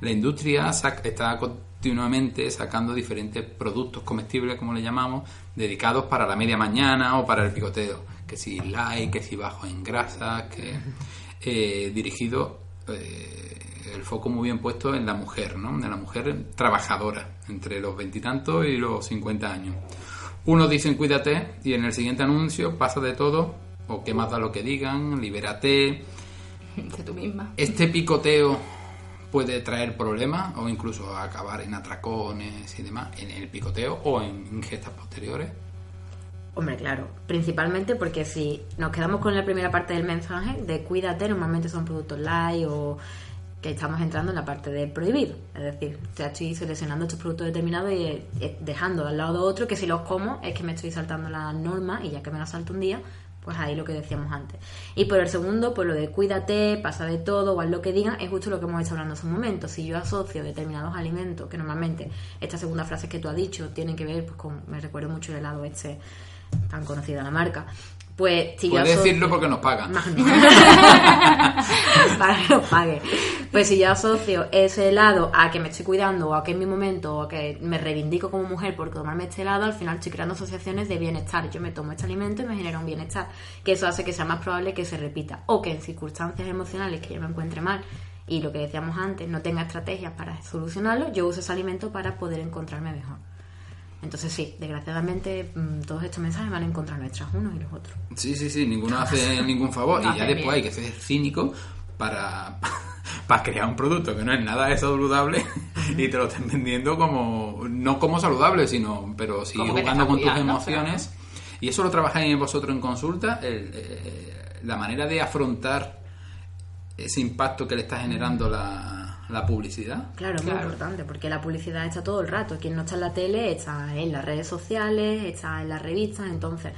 la industria sac- está continuamente sacando diferentes productos comestibles, como le llamamos, dedicados para la media mañana o para el picoteo, que si light, que si bajo en grasas, que eh, dirigido eh, el foco muy bien puesto en la mujer, ¿no? En la mujer trabajadora, entre los veintitantos y, los 50 años. Unos dicen cuídate y en el siguiente anuncio pasa de todo, o qué más da lo que digan, libérate. De tú misma. Este picoteo puede traer problemas o incluso acabar en atracones y demás, en el picoteo o en ingestas posteriores. Hombre, claro, principalmente porque si nos quedamos con la primera parte del mensaje de cuídate, normalmente son productos light o que estamos entrando en la parte de prohibido. Es decir, ya estoy seleccionando estos productos determinados y eh, eh, dejando al lado otro que si los como es que me estoy saltando la norma y ya que me la salto un día, pues ahí lo que decíamos antes. Y por el segundo, pues lo de cuídate, pasa de todo, o haz lo que digan, es justo lo que hemos estado hablando hace un momento. Si yo asocio determinados alimentos, que normalmente esta segunda frase que tú has dicho tienen que ver pues con, me recuerdo mucho el helado este tan conocida la marca. Pues si yo Puedes asocio- decirlo porque nos pagan. No, no. para que lo pague. Pues si yo asocio ese helado a que me estoy cuidando o a que es mi momento o a que me reivindico como mujer por tomarme este helado, al final estoy creando asociaciones de bienestar. Yo me tomo este alimento y me genera un bienestar. Que eso hace que sea más probable que se repita. O que en circunstancias emocionales que yo me encuentre mal y lo que decíamos antes, no tenga estrategias para solucionarlo, yo uso ese alimento para poder encontrarme mejor. Entonces sí, desgraciadamente mm, todos estos mensajes van a encontrar nuestras unos y los otros. Sí, sí, sí, ninguno hace ningún favor. No y ya después hay que ser cínico para, para crear un producto que no es nada de saludable y te lo estén vendiendo como, no como saludable, sino, pero sí jugando con tus emociones. Y eso lo trabajáis vosotros en consulta, el, eh, la manera de afrontar ese impacto que le está generando la, la publicidad. Claro, es muy importante, porque la publicidad está todo el rato. Quien no está en la tele está en las redes sociales, está en las revistas. Entonces,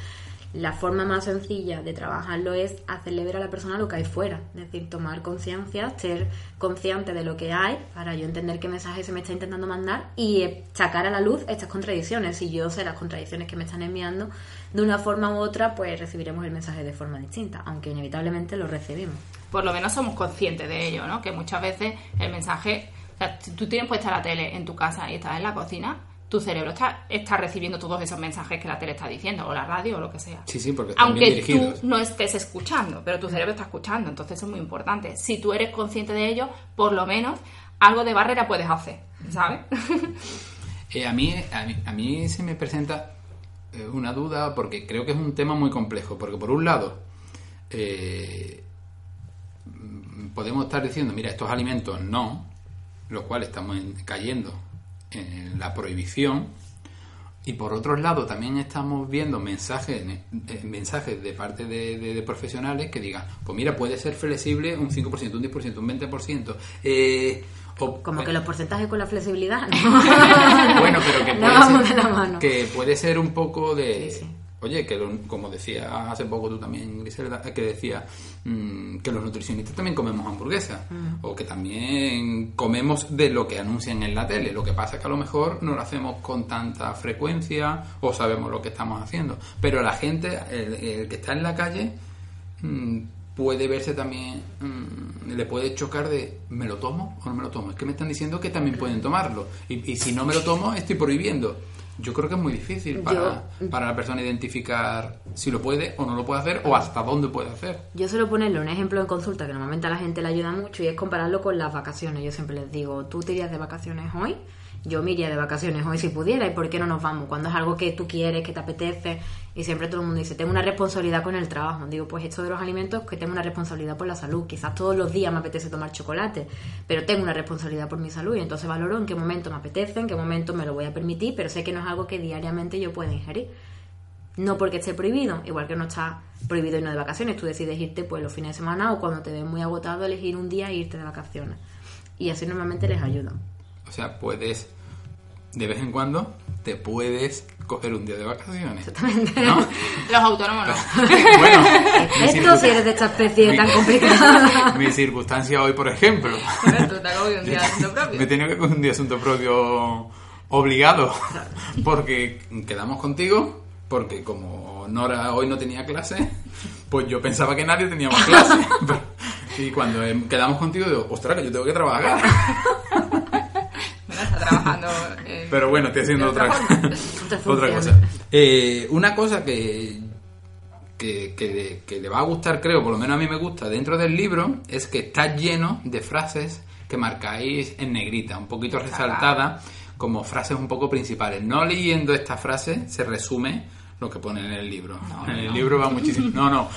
la forma más sencilla de trabajarlo es hacerle ver a la persona lo que hay fuera. Es decir, tomar conciencia, ser consciente de lo que hay para yo entender qué mensaje se me está intentando mandar y sacar a la luz estas contradicciones. Si yo sé las contradicciones que me están enviando, de una forma u otra, pues recibiremos el mensaje de forma distinta, aunque inevitablemente lo recibimos. por lo menos somos conscientes de ello, ¿no? Que muchas veces el mensaje, o sea, tú tienes puesta la tele en tu casa y estás en la cocina, tu cerebro está, está recibiendo todos esos mensajes que la tele está diciendo, o la radio, o lo que sea. Sí, sí, porque están bien Aunque tú no estés escuchando, pero tu cerebro está escuchando, entonces eso es muy importante. Si tú eres consciente de ello, por lo menos algo de barrera puedes hacer, ¿sabes? Eh, a, mí, a, mí, a mí se me presenta eh, una duda porque creo que es un tema muy complejo. Porque por un lado, eh, podemos estar diciendo, mira, estos alimentos no, lo cual estamos en- cayendo en la prohibición. Y por otro lado, también estamos viendo mensajes, eh, mensajes de parte de, de- de profesionales que digan, pues mira, puede ser flexible un 5%, un 10%, un 20%. Eh, o- Como que los porcentajes con la flexibilidad. bueno, pero que No puede, ser, que puede ser un poco de... Sí, sí. Oye, que lo- como decía hace poco tú también, Griselda, que decía mm, que los nutricionistas también comemos hamburguesas Mm. o que también comemos de lo que anuncian en la tele. Lo que pasa es que a lo mejor no lo hacemos con tanta frecuencia o sabemos lo que estamos haciendo. Pero la gente, el, el que está en la calle, mm, puede verse también, le puede chocar de, ¿me lo tomo o no me lo tomo? Es que me están diciendo que también pueden tomarlo. Y, y si no me lo tomo, estoy prohibiendo. Yo creo que es muy difícil para, para la persona identificar si lo puede o no lo puede hacer o hasta dónde puede hacer. Yo suelo ponerle un ejemplo en consulta que normalmente a la gente le ayuda mucho y es compararlo con las vacaciones. Yo siempre les digo, tú te irías de vacaciones hoy, yo me iría de vacaciones hoy si pudiera y por qué no nos vamos cuando es algo que tú quieres, que te apetece y siempre todo el mundo dice, tengo una responsabilidad con el trabajo. Digo, pues esto de los alimentos que tengo una responsabilidad por la salud. Quizás todos los días me apetece tomar chocolate, pero tengo una responsabilidad por mi salud y entonces valoro en qué momento me apetece, en qué momento me lo voy a permitir, pero sé que no es algo que diariamente yo pueda ingerir. No porque esté prohibido, igual que no está prohibido irnos de vacaciones, tú decides irte pues los fines de semana o cuando te ves muy agotado elegir un día e irte de vacaciones. Y así normalmente les ayuda. O sea, puedes, de vez en cuando, te puedes coger un día de vacaciones. ¿no? Los autónomos no. bueno, Esto si eres de esta especie mi- tan complicada. mi circunstancia hoy, por ejemplo. Te un día de asunto propio. Me he tenido que coger un día de asunto propio obligado. Porque quedamos contigo, porque como Nora hoy no tenía clase, pues yo pensaba que nadie teníamos clase. Y cuando em, quedamos contigo, digo, ostras, que yo tengo que trabajar. Trabajando en- Pero bueno, estoy haciendo otra, otra. Otra cosa. Eh, una cosa que, que, que le- que le va a gustar, creo, por lo menos a mí me gusta, dentro del libro, es que está lleno de frases que marcáis en negrita, un poquito resaltada, como frases un poco principales. No leyendo esta frase se resume lo que pone en el libro. en el libro va muchísimo. No, no.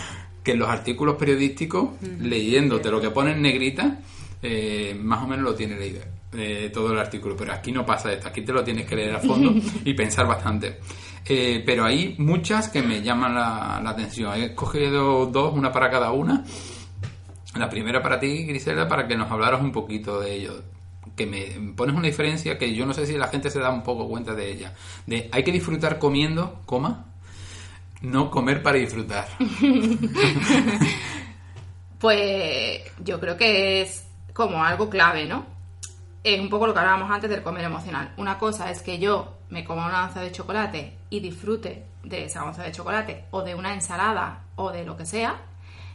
Que en los artículos periodísticos, leyéndote lo que pone en negrita, eh, más o menos lo tiene leído. Eh, todo el artículo, pero aquí no pasa esto, aquí te lo tienes que leer a fondo y pensar bastante. Eh, pero hay muchas que me llaman la, la atención. He escogido dos, una para cada una. La primera para ti, Grisela, para que nos hablaras un poquito de ello. Que me pones una diferencia que yo no sé si la gente se da un poco cuenta de ella. De hay que disfrutar comiendo, coma, no comer para disfrutar. Pues yo creo que es como algo clave, ¿no? Es un poco lo que hablábamos antes del comer emocional. Una cosa es que yo me coma una onza de chocolate y disfrute de esa onza de chocolate o de una ensalada o de lo que sea.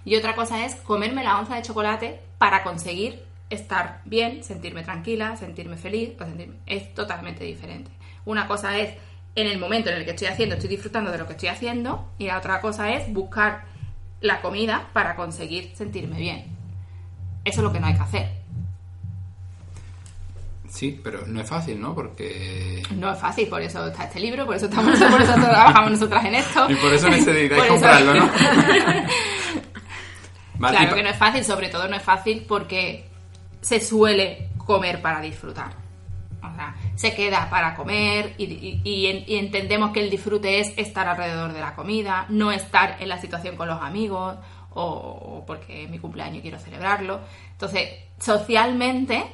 Y otra cosa es comerme la onza de chocolate para conseguir estar bien, sentirme tranquila, sentirme feliz. sentirme- Es totalmente diferente. Una cosa es en el momento en el que estoy haciendo, estoy disfrutando de lo que estoy haciendo. Y la otra cosa es buscar la comida para conseguir sentirme bien. Eso es lo que no hay que hacer. Sí, pero no es fácil, ¿no? Porque No es fácil, por eso está este libro, por eso estamos, por eso trabajamos nosotras en esto. Y por eso necesitáis comprarlo, ¿no? Vale, Claro que no es fácil, sobre todo no es fácil porque se suele comer para disfrutar. O sea, se queda para comer y, y- y en- y entendemos que el disfrute es estar alrededor de la comida, no estar en la situación con los amigos o, o porque es mi cumpleaños y quiero celebrarlo. Entonces, socialmente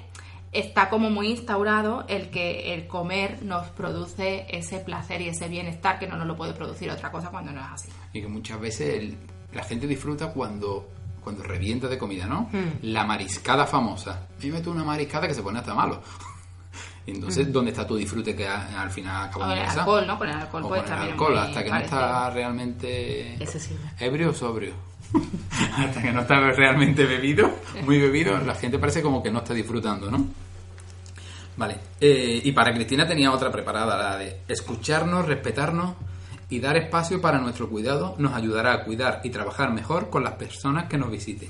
está como muy instaurado el que el comer nos produce ese placer y ese bienestar que no nos lo puede producir otra cosa cuando no es así. Y que muchas veces el- la gente disfruta cuando, cuando revienta de comida, ¿no? La mariscada famosa. Y meto una mariscada que se pone hasta malo. Y entonces, ¿dónde está tu disfrute que al final acaba en el esa? alcohol, ¿no? Con el alcohol O con el alcohol, hasta que no está realmente ebrio o sobrio. hasta que no está realmente bebido, muy bebido, la gente parece como que no está disfrutando, ¿no? Vale, eh, y para Cristina tenía otra preparada, la de escucharnos, respetarnos y dar espacio para nuestro cuidado nos ayudará a cuidar y trabajar mejor con las personas que nos visiten.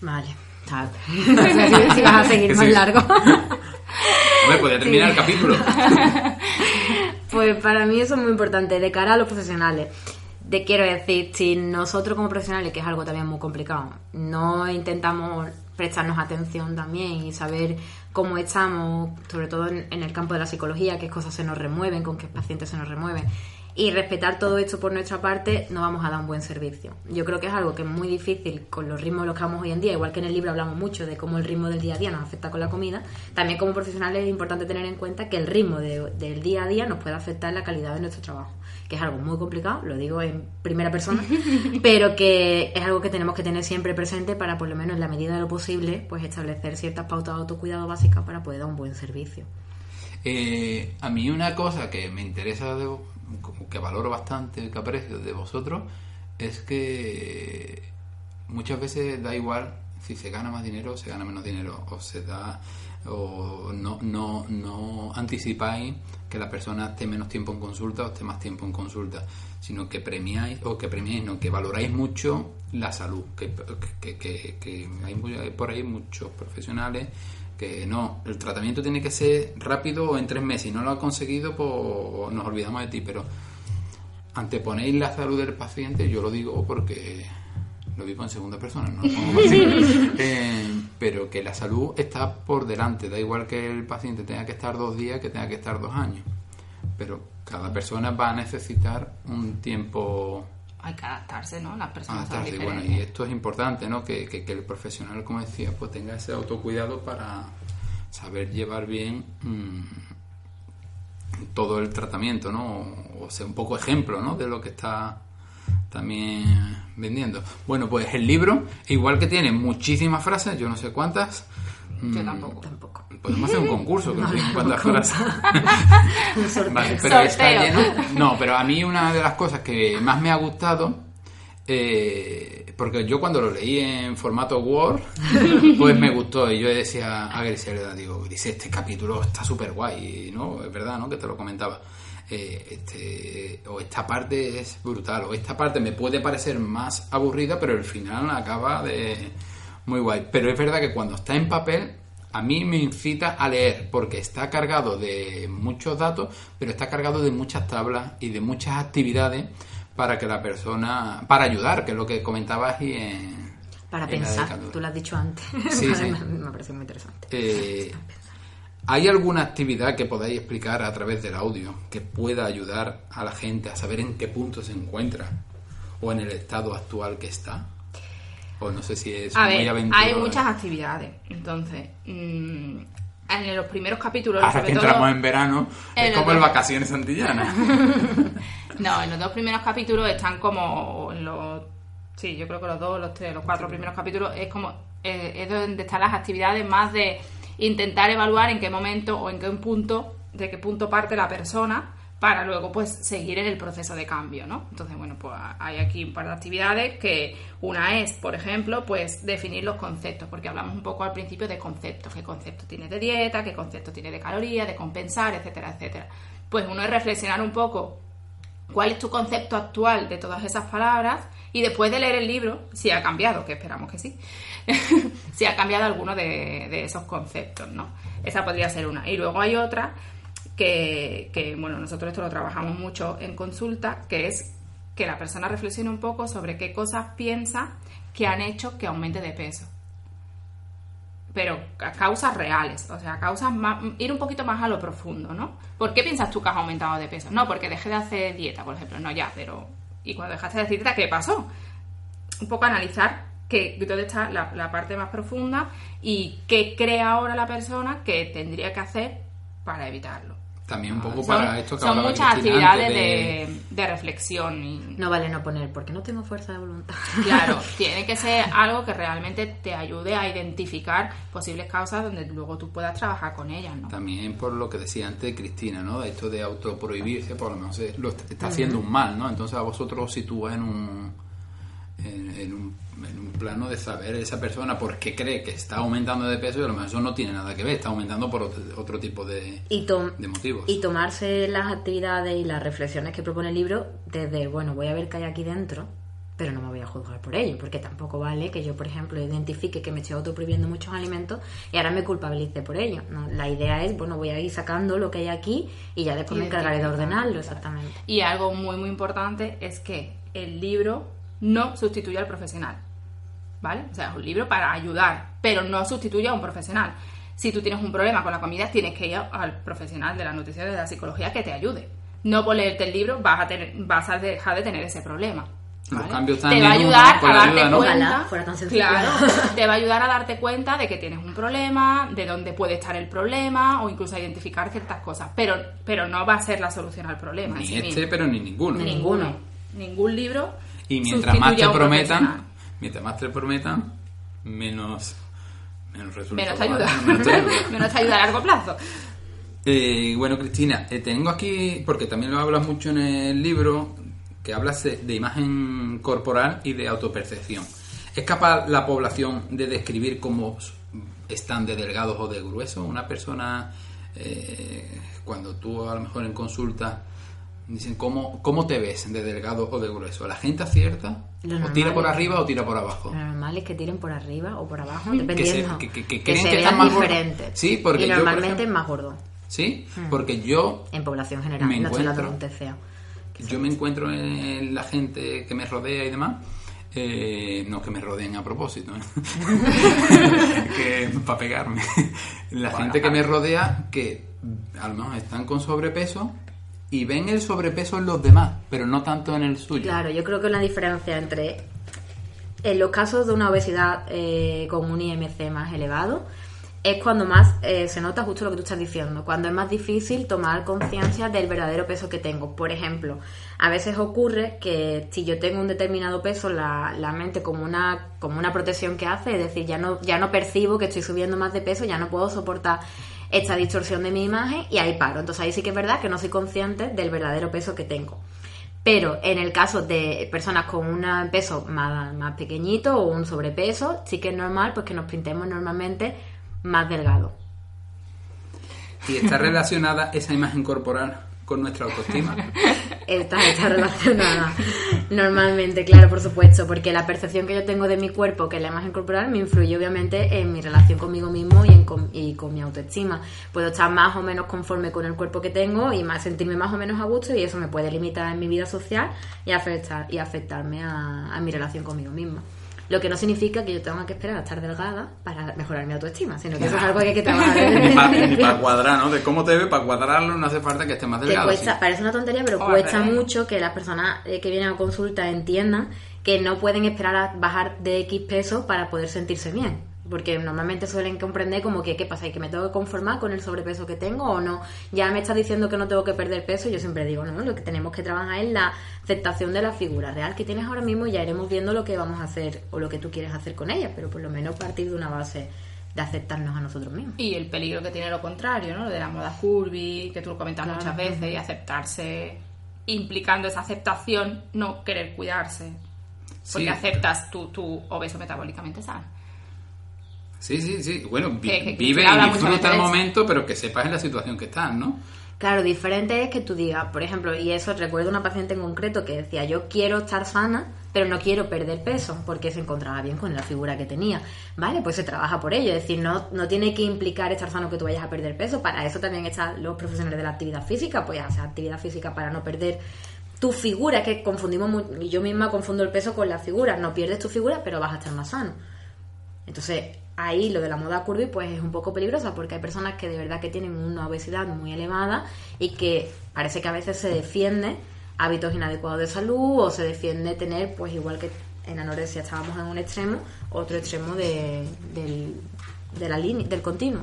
Vale. tal. No sé si, vas a seguir más sí. largo. Hombre, podría terminar el capítulo. Pues para mí eso es muy importante de cara a los profesionales. De quiero decir, si nosotros como profesionales, que es algo también muy complicado, no intentamos prestarnos atención también y saber cómo estamos, sobre todo en, el campo de la psicología, qué cosas se nos remueven, con qué pacientes se nos remueven, y respetar todo esto por nuestra parte, no vamos a dar un buen servicio. Yo creo que es algo que es muy difícil con los ritmos en los que vamos hoy en día, igual que en el libro hablamos mucho de cómo el ritmo del día a día nos afecta con la comida, también como profesionales es importante tener en cuenta que el ritmo de- del día a día nos puede afectar la calidad de nuestro trabajo, que es algo muy complicado, lo digo en primera persona, pero que es algo que tenemos que tener siempre presente para por lo menos en la medida de lo posible, pues establecer ciertas pautas de autocuidado básicas para poder dar un buen servicio. Eh, a mí una cosa que me interesa, que valoro bastante, que aprecio de vosotros, es que muchas veces da igual si se gana más dinero o se gana menos dinero, o se da, o no, no, no anticipáis que la persona esté menos tiempo en consulta o esté más tiempo en consulta, sino que premiáis, o que premiáis, no, que valoráis mucho la salud, que, que, que- hay, hay por ahí muchos profesionales que no, el tratamiento tiene que ser rápido o en tres meses. Si no lo ha conseguido, pues nos olvidamos de ti. Pero anteponéis la salud del paciente, yo lo digo porque lo digo en segunda persona, no. Eh, pero que la salud está por delante. Da igual que el paciente tenga que estar dos días que tenga que estar dos años. Pero cada persona va a necesitar un tiempo Hay que adaptarse, ¿no? Las personas son adaptarse. Bueno, diferentes. y esto es importante, ¿no? Que, que- que el profesional, como decía, pues tenga ese autocuidado para saber llevar bien mm, todo el tratamiento, ¿no? O sea, un poco ejemplo, ¿no? De lo que está también vendiendo. Bueno, pues el libro, igual que tiene muchísimas frases, yo no sé cuántas. Yo mm, tampoco. Tampoco. Podemos hacer un concurso, que no, No, sé cuántas frases. Un sorteo. Vale, pero está lleno. No, pero a mí una de las cosas que más me ha gustado, eh, porque yo cuando lo leí en formato Word, pues me gustó. Y yo decía a Griselda, digo, dice, este capítulo está súper guay, ¿no? Es verdad, ¿no? Que te lo comentaba. Eh, este, o esta parte es brutal, o esta parte me puede parecer más aburrida, pero el final acaba de muy guay. Pero es verdad que cuando está en papel, a mí me incita a leer, porque está cargado de muchos datos, pero está cargado de muchas tablas y de muchas actividades para que la persona, para ayudar, que es lo que comentabas y en, Para en pensar, tú lo has dicho antes. Sí, me, me parece muy interesante. Eh, ¿Hay alguna actividad que podáis explicar a través del audio que pueda ayudar a la gente a saber en qué punto se encuentra o en el estado actual que está? O no sé si es A muy ver, aventurado. hay muchas actividades. Entonces, mm, en los primeros capítulos, Ahora que todo- entramos en verano, En es como el- vacaciones antillanas. No, en los dos primeros capítulos están como en los... Sí, yo creo que los dos, los tres, los cuatro primeros capítulos es como... eh, es donde están las actividades más de intentar evaluar en qué momento o en qué punto, de qué punto parte la persona para luego pues seguir en el proceso de cambio, ¿no? Entonces, bueno, pues hay aquí un par de actividades que una es, por ejemplo, pues definir los conceptos, porque hablamos un poco al principio de conceptos, qué concepto tiene de dieta, qué concepto tiene de calorías, de compensar, etcétera, etcétera. Pues uno es reflexionar un poco cuál es tu concepto actual de todas esas palabras y después de leer el libro, si ha cambiado, que esperamos que sí, si ha cambiado alguno de, esos conceptos, ¿no? Esa podría ser una. Y luego hay otra que, que, bueno, nosotros esto lo trabajamos mucho en consulta, que es que la persona reflexione un poco sobre qué cosas piensa que han hecho que aumente de peso pero causas reales, o sea, causas más, ir un poquito más a lo profundo, ¿no? ¿Por qué piensas tú que has aumentado de peso? No, porque dejé de hacer dieta, por ejemplo, no ya, pero ¿y cuando dejaste de dieta qué pasó? Un poco analizar que dónde está la, la parte más profunda y qué cree ahora la persona que tendría que hacer para evitarlo. También un poco Son, para esto que son muchas Cristina actividades de, de reflexión y No vale no poner, porque no tengo fuerza de voluntad. Claro, tiene que ser algo que realmente te ayude a identificar posibles causas donde luego tú puedas trabajar con ellas, ¿no? También por lo que decía antes Cristina, ¿no? De esto de autoprohibirse, por lo menos se- lo est- está haciendo un mal, ¿no? Entonces a vosotros os sitúa en un, en, en un, en un plano de saber esa persona por qué cree que está aumentando de peso y a lo mejor eso no tiene nada que ver, está aumentando por otro, otro tipo de, Y, tom- de motivos. y tomarse las actividades y las reflexiones que propone el libro desde, bueno, voy a ver qué hay aquí dentro, pero no me voy a juzgar por ello, porque tampoco vale que yo, por ejemplo, identifique que me estoy autoprohibiendo muchos alimentos y ahora me culpabilice por ello. ¿no? La idea es, bueno, voy a ir sacando lo que hay aquí y ya después me encargaré de ordenarlo, exactamente. Y algo muy, muy importante es que el libro no sustituye al profesional, ¿vale? O sea, es un libro para ayudar, pero no sustituye a un profesional. Si tú tienes un problema con la comida, tienes que ir al profesional de la nutrición de la psicología que te ayude. No por leerte el libro vas a, tener, vas a dejar de tener ese problema. Los ¿vale? cambios te va a ayudar a darte ayuda, ¿no? cuenta. Fuera tan sencillo. Claro, te va a ayudar a darte cuenta de que tienes un problema, de dónde puede estar el problema o incluso a identificar ciertas cosas. Pero, pero no va a ser la solución al problema. Ni sí este, mismo. pero ni ninguno. Ni ninguno. Ningún libro. Y mientras más te prometan, mientras más te prometan, menos, menos resultados. Menos te ayuda. Menos te ayuda. Menos te ayuda a largo plazo. Eh, bueno, Cristina, eh, tengo aquí, porque también lo hablas mucho en el libro, que hablas de, de imagen corporal y de autopercepción. ¿Es capaz la población de describir cómo están de delgados o de gruesos? Una persona, eh, cuando tú a lo mejor en consulta, dicen, ¿cómo, ¿cómo te ves de delgado o de grueso? ¿La gente acierta? ¿O tira por arriba o tira por abajo? Lo normal es que tiren por arriba o por abajo, Que se- dependiendo. que- que- que que creen se que vean están más diferentes. Sí, porque y yo, por normalmente ejemplo- es más gordo ¿Sí? Porque yo en población general. Me no estoy hablando TCA. yo me encuentro en la gente que me rodea y demás. eh, no que me rodeen a propósito, ¿eh? para pegarme. La gente que me rodea que a lo mejor están con sobrepeso y ven el sobrepeso en los demás, pero no tanto en el suyo. Claro, yo creo que una diferencia entre en los casos de una obesidad eh, con un IMC más elevado es cuando más eh, se nota justo lo que tú estás diciendo, cuando es más difícil tomar conciencia del verdadero peso que tengo. Por ejemplo, a veces ocurre que si yo tengo un determinado peso, la, la mente como una, como una protección que hace, es decir, ya no, ya no percibo que estoy subiendo más de peso, ya no puedo soportar esta distorsión de mi imagen y ahí paro. Entonces ahí sí que es verdad que no soy consciente del verdadero peso que tengo. Pero en el caso de personas con un peso más, más pequeñito o un sobrepeso, sí que es normal pues que nos pintemos normalmente más delgado. Y está relacionada esa imagen corporal con nuestra autoestima. Está, está relacionada normalmente, claro, por supuesto, porque la percepción que yo tengo de mi cuerpo, que es la imagen corporal, me influye obviamente en mi relación conmigo mismo y, en, con mi autoestima. Puedo estar más o menos conforme con el cuerpo que tengo y más sentirme más o menos a gusto y eso me puede limitar en mi vida social y afectar y afectarme a, a mi relación conmigo misma. Lo que no significa que yo tenga que esperar a estar delgada para mejorar mi autoestima, sino que eso es algo que hay que trabajar Ni para principio. cuadrar, ¿no? De cómo te ve, para cuadrarlo no hace falta que esté más delgado. cuesta, sí. parece una tontería, pero cuesta mucho que las personas eh, que vienen a consulta entiendan que no pueden esperar a bajar de X peso para poder sentirse bien. Porque normalmente suelen comprender como que, ¿qué pasa? ¿Y que me tengo que conformar con el sobrepeso que tengo o no? Ya me está diciendo que no tengo que perder peso. Yo siempre digo, no, lo que tenemos que trabajar es la aceptación de la figura real que tienes ahora mismo y ya iremos viendo lo que vamos a hacer o lo que tú quieres hacer con ella. Pero por lo menos partir de una base de aceptarnos a nosotros mismos. Y el peligro que tiene lo contrario, ¿no? Lo de la moda curvy, que tú lo comentas Claro. muchas veces, y aceptarse, implicando esa aceptación, no querer cuidarse. Porque Sí. aceptas tu, tu obeso metabólicamente sano. Sí, sí, sí. Bueno, vi- Que- que- vive y disfruta el momento, pero que sepas en la situación que estás, ¿no? Claro, diferente es que tú digas, por ejemplo, y eso recuerdo una paciente en concreto que decía, yo quiero estar sana, pero no quiero perder peso, porque se encontraba bien con la figura que tenía. Vale, pues se trabaja por ello, es decir, no, no tiene que implicar estar sano que tú vayas a perder peso, para eso también están los profesionales de la actividad física, pues hacer actividad física para no perder tu figura, es que confundimos, mu- y yo misma confundo el peso con la figura, no pierdes tu figura, pero vas a estar más sano. Entonces, ahí lo de la moda curvy pues es un poco peligrosa porque hay personas que de verdad que tienen una obesidad muy elevada y que parece que a veces se defiende hábitos inadecuados de salud o se defiende tener pues igual que en anorexia estábamos en un extremo, otro extremo de, del, de la línea, del continuo.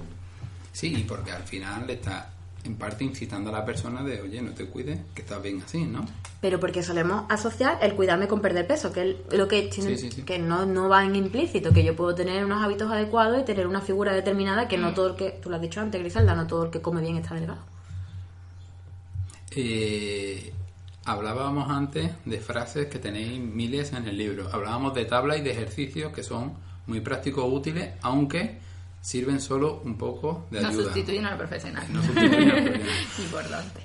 Sí, porque al final está en parte incitando a la persona de, oye, no te cuides, que estás bien así, ¿no? Pero porque solemos asociar el cuidarme con perder peso, que es lo que, tiene- Sí, sí, sí. que no, no va en implícito, que yo puedo tener unos hábitos adecuados y tener una figura determinada que no todo el que, tú lo has dicho antes, Griselda, no todo el que come bien está delgado. Eh, hablábamos antes de frases que tenéis miles en el libro. Hablábamos de tablas y de ejercicios que son muy prácticos útiles, aunque sirven solo un poco de No ayuda. sustituyen a lo profesional. No sustituyen al profesional. Importante.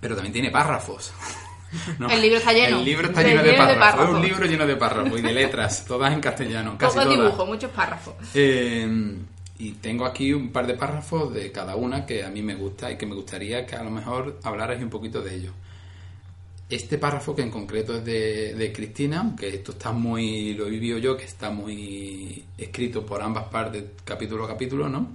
Pero también tiene párrafos. ¿no? El libro está lleno. El libro está lleno de de párrafos. Es párrafos. un libro lleno de párrafos y de letras, todas en castellano, casi Poco todas. dibujo, muchos párrafos. Eh, y tengo aquí un par de párrafos de cada una que a mí me gusta y que me gustaría que a lo mejor hablarais un poquito de ello. Este párrafo que en concreto es de, Cristina, que esto está muy, lo he yo, que está muy escrito por ambas partes, capítulo a capítulo, ¿no?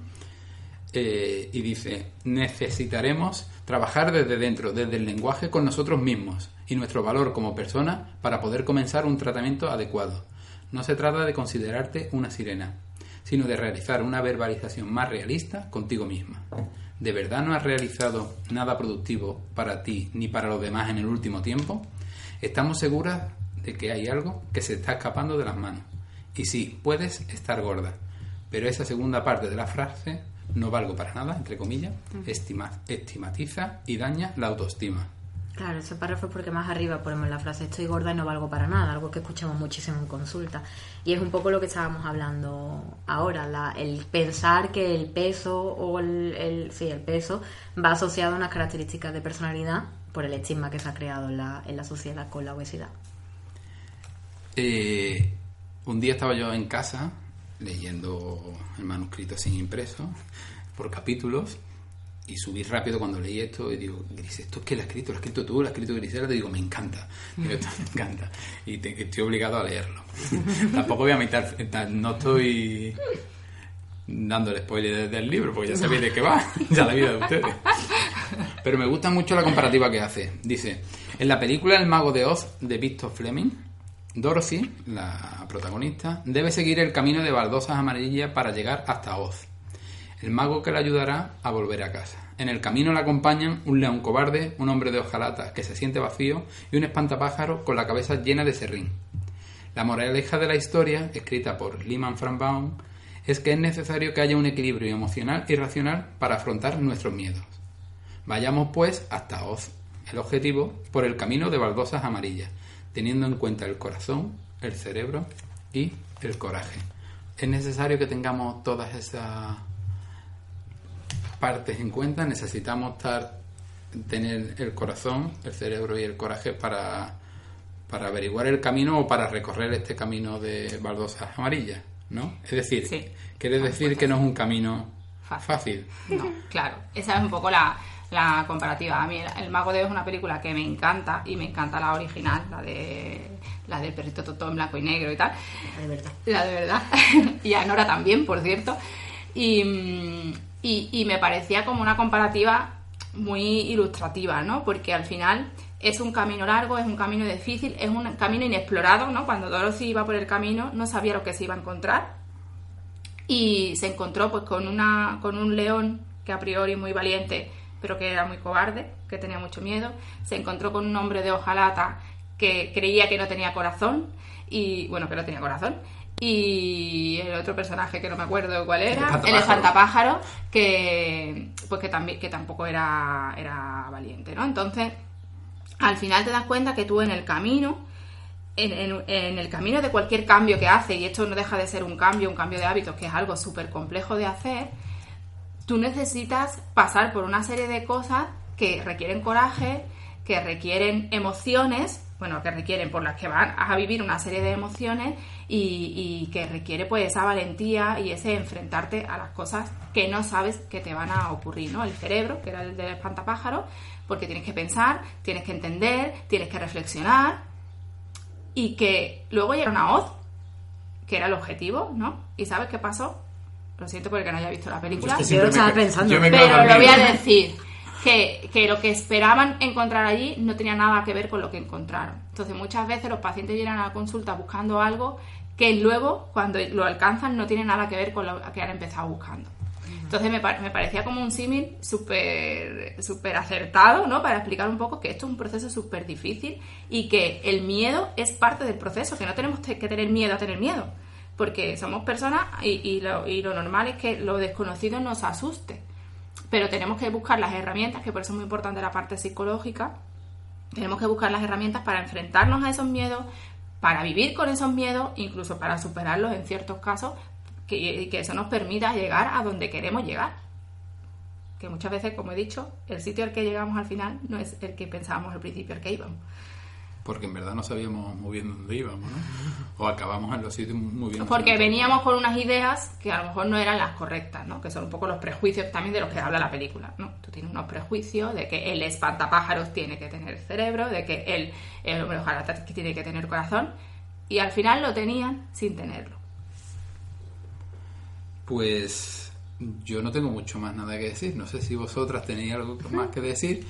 Eh, y dice, necesitaremos trabajar desde dentro, desde el lenguaje con nosotros mismos y nuestro valor como persona para poder comenzar un tratamiento adecuado. No se trata de considerarte una sirena, sino de realizar una verbalización más realista contigo misma. ¿De verdad no has realizado nada productivo para ti ni para los demás en el último tiempo? Estamos seguras de que hay algo que se está escapando de las manos. Y sí, puedes estar gorda, pero esa segunda parte de la frase no valgo para nada, entre comillas, estima- estigmatiza y daña la autoestima. Claro, ese párrafo es porque más arriba ponemos la frase estoy gorda y no valgo para nada, algo que escuchamos muchísimo en consulta. Y es un poco lo que estábamos hablando ahora, el pensar que el peso o el, sí, el peso va asociado a unas características de personalidad por el estigma que se ha creado en la, en la sociedad con la obesidad. Eh, un día estaba yo en casa leyendo el manuscrito sin impreso por capítulos y subí rápido cuando leí esto y digo, Gris, ¿esto es que lo has escrito? ¿Lo has escrito tú? ¿Lo has escrito Grisela? Te digo, me encanta. Digo, esto me encanta. Y te- estoy obligado a leerlo. Tampoco voy a meter, no estoy dando el spoiler del libro porque ya sabéis de qué va, ya la vida de ustedes. Pero me gusta mucho la comparativa que hace. Dice, en la película El mago de Oz de Victor Fleming, Dorothy, la protagonista, debe seguir el camino de baldosas amarillas para llegar hasta Oz, el mago que la ayudará a volver a casa. En el camino le acompañan un león cobarde, un hombre de hojalata que se siente vacío y un espantapájaro con la cabeza llena de serrín. La moraleja de la historia, escrita por Lehman Baum, es que es necesario que haya un equilibrio emocional y racional para afrontar nuestros miedos. Vayamos pues hasta Oz, el objetivo, por el camino de baldosas amarillas, teniendo en cuenta el corazón, el cerebro y el coraje. Es necesario que tengamos todas esas partes en cuenta, necesitamos estar, tener el corazón, el cerebro y el coraje para, para averiguar el camino o para recorrer este camino de baldosas amarillas, ¿no? Es decir, Sí. quiere decir que no es un camino Fácil. fácil. No, claro. Esa es un poco la, la comparativa. A mí El, el Mago de Oz es una película que me encanta y me encanta la original, la de la del perrito Totó en blanco y negro y tal. De verdad. La de verdad. y a Nora también, por cierto. Y, mm, y, y me parecía como una comparativa muy ilustrativa, ¿no? Porque al final es un camino largo, es un camino difícil, es un camino inexplorado, ¿no? Cuando Dorothy iba por el camino no sabía lo que se iba a encontrar y se encontró pues con una con un león que a priori muy valiente pero que era muy cobarde que tenía mucho miedo se encontró con un hombre de hojalata que creía que no tenía corazón y bueno que no tenía corazón y el otro personaje que no me acuerdo cuál era el espantapájaro. que pues que también que tampoco era era valiente no entonces al final te das cuenta que tú en el camino en, en- en el camino de cualquier cambio que hace, y esto no deja de ser un cambio, un cambio de hábitos, que es algo súper complejo de hacer, tú necesitas pasar por una serie de cosas que requieren coraje, que requieren emociones, bueno, que requieren por las que van a vivir una serie de emociones y, y que requiere pues esa valentía y ese enfrentarte a las cosas que no sabes que te van a ocurrir, ¿no? El cerebro, que era el del espantapájaro, porque tienes que pensar, tienes que entender, tienes que reflexionar y que luego llega una hoz, que era el objetivo, ¿no? ¿Y sabes qué pasó? Lo siento porque no haya visto la película. Es que Yo lo siempre estaba me- pensando. yo me quedo Pero lo voy a decir que, que lo que esperaban encontrar allí no tenía nada que ver con lo que encontraron. Entonces muchas veces los pacientes llegan a la consulta buscando algo que luego cuando lo alcanzan no tiene nada que ver con lo que han empezado buscando. Entonces me, me parecía como un símil súper súper acertado, ¿no? Para explicar un poco que esto es un proceso súper difícil y que el miedo es parte del proceso, que no tenemos te- que tener miedo a tener miedo, porque somos personas y, y lo, y lo normal es que lo desconocido nos asuste. Pero tenemos que buscar las herramientas, que por eso es muy importante la parte psicológica, tenemos que buscar las herramientas para enfrentarnos a esos miedos, para vivir con esos miedos, incluso para superarlos en ciertos casos, que, que eso nos permita llegar a donde queremos llegar. Que muchas veces, como he dicho, el sitio al que llegamos al final no es el que pensábamos al principio al que íbamos. Porque en verdad no sabíamos muy bien dónde íbamos, ¿no? O acabamos en los sitios muy bien. Porque veníamos con unas ideas que a lo mejor no eran las correctas, ¿no? Que son un poco los prejuicios también de los que habla la película, ¿no? Tú tienes unos prejuicios de que el espantapájaros tiene que tener cerebro, de que el, el hombre hojalata tiene que tener corazón, y al final lo tenían sin tenerlo. Pues yo no tengo mucho más nada que decir. No sé si vosotras tenéis algo más que decir.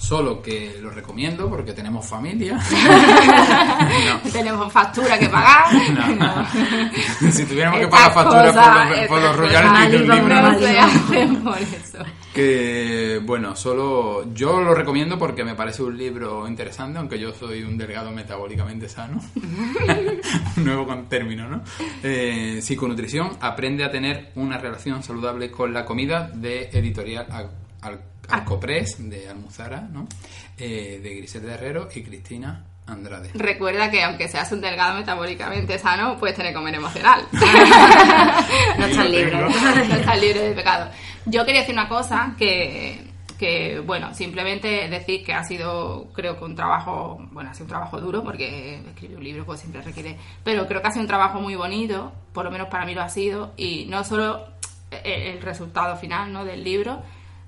Solo que lo recomiendo porque tenemos familia. no. Tenemos factura que pagar. No. si tuviéramos que pagar factura por los, por los royalties de un cosas. libro, No se hacen por eso. que bueno, solo yo lo recomiendo porque me parece un libro interesante, aunque yo soy un delgado metabólicamente sano. un nuevo con- término, ¿no? Eh, psiconutrición aprende a tener una relación saludable con la comida de editorial Al- Al- Alcoprés de Almuzara, ¿no? Eh, de Griselda Herrero y Cristina Andrade. Recuerda que aunque seas un delgado metabólicamente sano, puedes tener comer emocional. No estás libre. no estás libre de pecado. Yo quería decir una cosa que, que, bueno, simplemente decir que ha sido, creo que un trabajo, bueno, ha sido un trabajo duro porque escribir un libro pues siempre requiere, pero creo que ha sido un trabajo muy bonito, por lo menos para mí lo ha sido, y no solo el, el resultado final ¿no? del libro,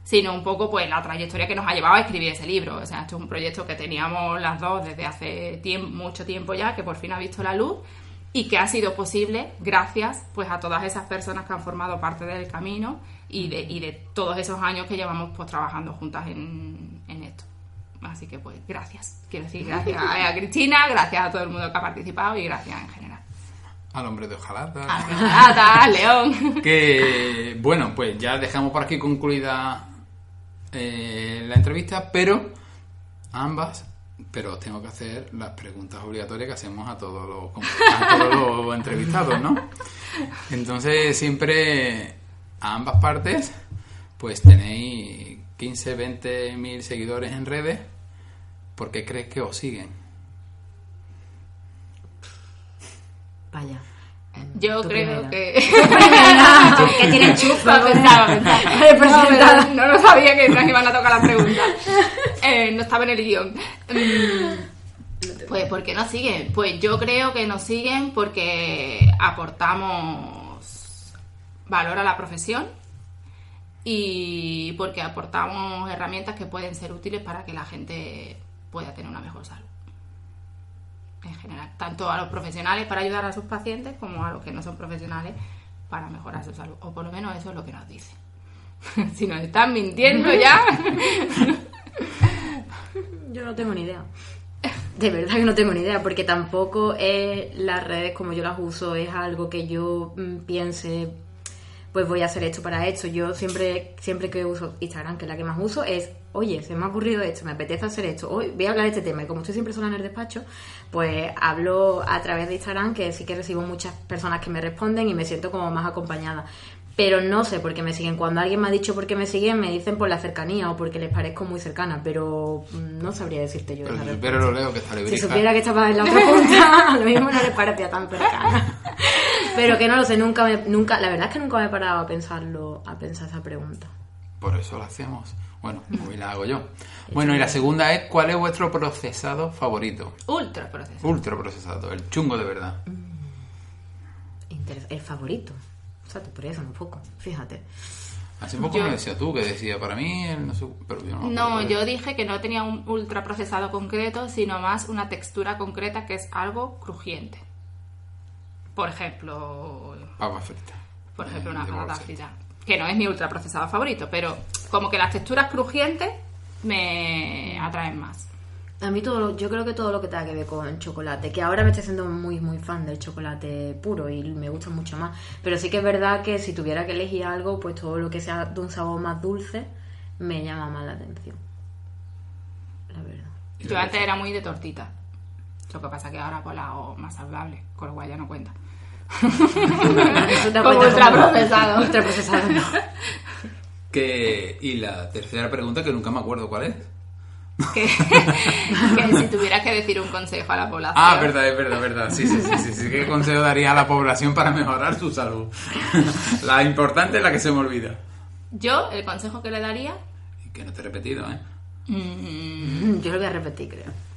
sino un poco pues la trayectoria que nos ha llevado a escribir ese libro. O sea, esto es un proyecto que teníamos las dos desde hace tiemp- mucho tiempo ya, que por fin ha visto la luz y que ha sido posible gracias pues a todas esas personas que han formado parte del camino y de, y de todos esos años que llevamos pues trabajando juntas en, en esto. Así que pues gracias. Quiero decir gracias a, a Cristina, gracias a todo el mundo que ha participado y gracias en general. Al hombre de hojalata. A Renata, a León. que bueno, pues ya dejamos por aquí concluida eh, la entrevista, pero ambas, pero os tengo que hacer las preguntas obligatorias que hacemos a todos los, a todos los entrevistados, ¿no? Entonces siempre a ambas partes, pues tenéis 15, 20 mil seguidores en redes, ¿por qué crees que os siguen? Vaya. Yo creo primera. que... que tiene chufa. Lo pensaba, pensaba. No, no lo sabía que nos iban a tocar las preguntas. Eh, no estaba en el guion. Mm, Pues, ¿por qué nos siguen? Pues yo creo que nos siguen porque aportamos valor a la profesión y porque aportamos herramientas que pueden ser útiles para que la gente pueda tener una mejor salud. En general, tanto a los profesionales para ayudar a sus pacientes como a los que no son profesionales para mejorar su salud. O por lo menos eso es lo que nos dicen. si nos están mintiendo ya. Yo no tengo ni idea. De verdad que no tengo ni idea, porque tampoco es las redes como yo las uso, es algo que yo mm, piense, pues voy a hacer esto para esto. Yo siempre, siempre que uso Instagram, que es la que más uso, es, oye, se me ha ocurrido esto, me apetece hacer esto, hoy voy a hablar de este tema. Y como estoy siempre sola en el despacho, pues hablo a través de Instagram, que sí que recibo muchas personas que me responden y me siento como más acompañada. Pero no sé por qué me siguen. Cuando alguien me ha dicho por qué me siguen, me dicen por la cercanía o porque les parezco muy cercana, pero mm, no sabría decirte yo. Pero si supiera lo leo que está Si librija. supiera que estaba en la otra punta, a lo mismo no le parecía tan cercana. Pero que no lo sé, nunca me, nunca, la verdad es que nunca me he parado a pensarlo, a pensar esa pregunta. Por eso la hacemos. Bueno, hoy la hago yo. Bueno, y la segunda es, ¿cuál es vuestro procesado favorito? Ultra proceso. Ultra procesado, el chungo de verdad. Interes- el favorito. O sea, te decir un poco, fíjate. Hace poco Yo- me decía tú que decía, para mí, el no sé, pero yo no. me No, acuerdo. yo dije que no tenía un ultra procesado concreto, sino más una textura concreta que es algo crujiente. Por ejemplo, Papas fritas. por ejemplo, Eh, una de patata bolsa. frita, que no es mi ultra procesado favorito, pero como que las texturas crujientes me atraen más. A mí todo, lo- yo creo que todo lo que tenga que ver con chocolate, que ahora me estoy haciendo muy muy fan del chocolate puro y me gusta mucho más, pero sí que es verdad que si tuviera que elegir algo, pues todo lo que sea de un sabor más dulce me llama más la atención. La verdad. Yo antes era muy de tortita. Lo que pasa que ahora pues la hago más saludable, con lo cual ya no cuenta. Como ultraprocesado. Ultraprocesado no. Que, y la tercera pregunta, que nunca me acuerdo cuál es. Que, que si tuviera que decir un consejo a la población. Ah, verdad, es verdad, verdad. Sí, sí, sí, sí, sí. ¿Qué consejo daría a la población para mejorar su salud? la importante es la que se me olvida. Yo, el consejo que le daría, Y que no te he repetido, ¿eh? Yo lo voy a repetir, creo.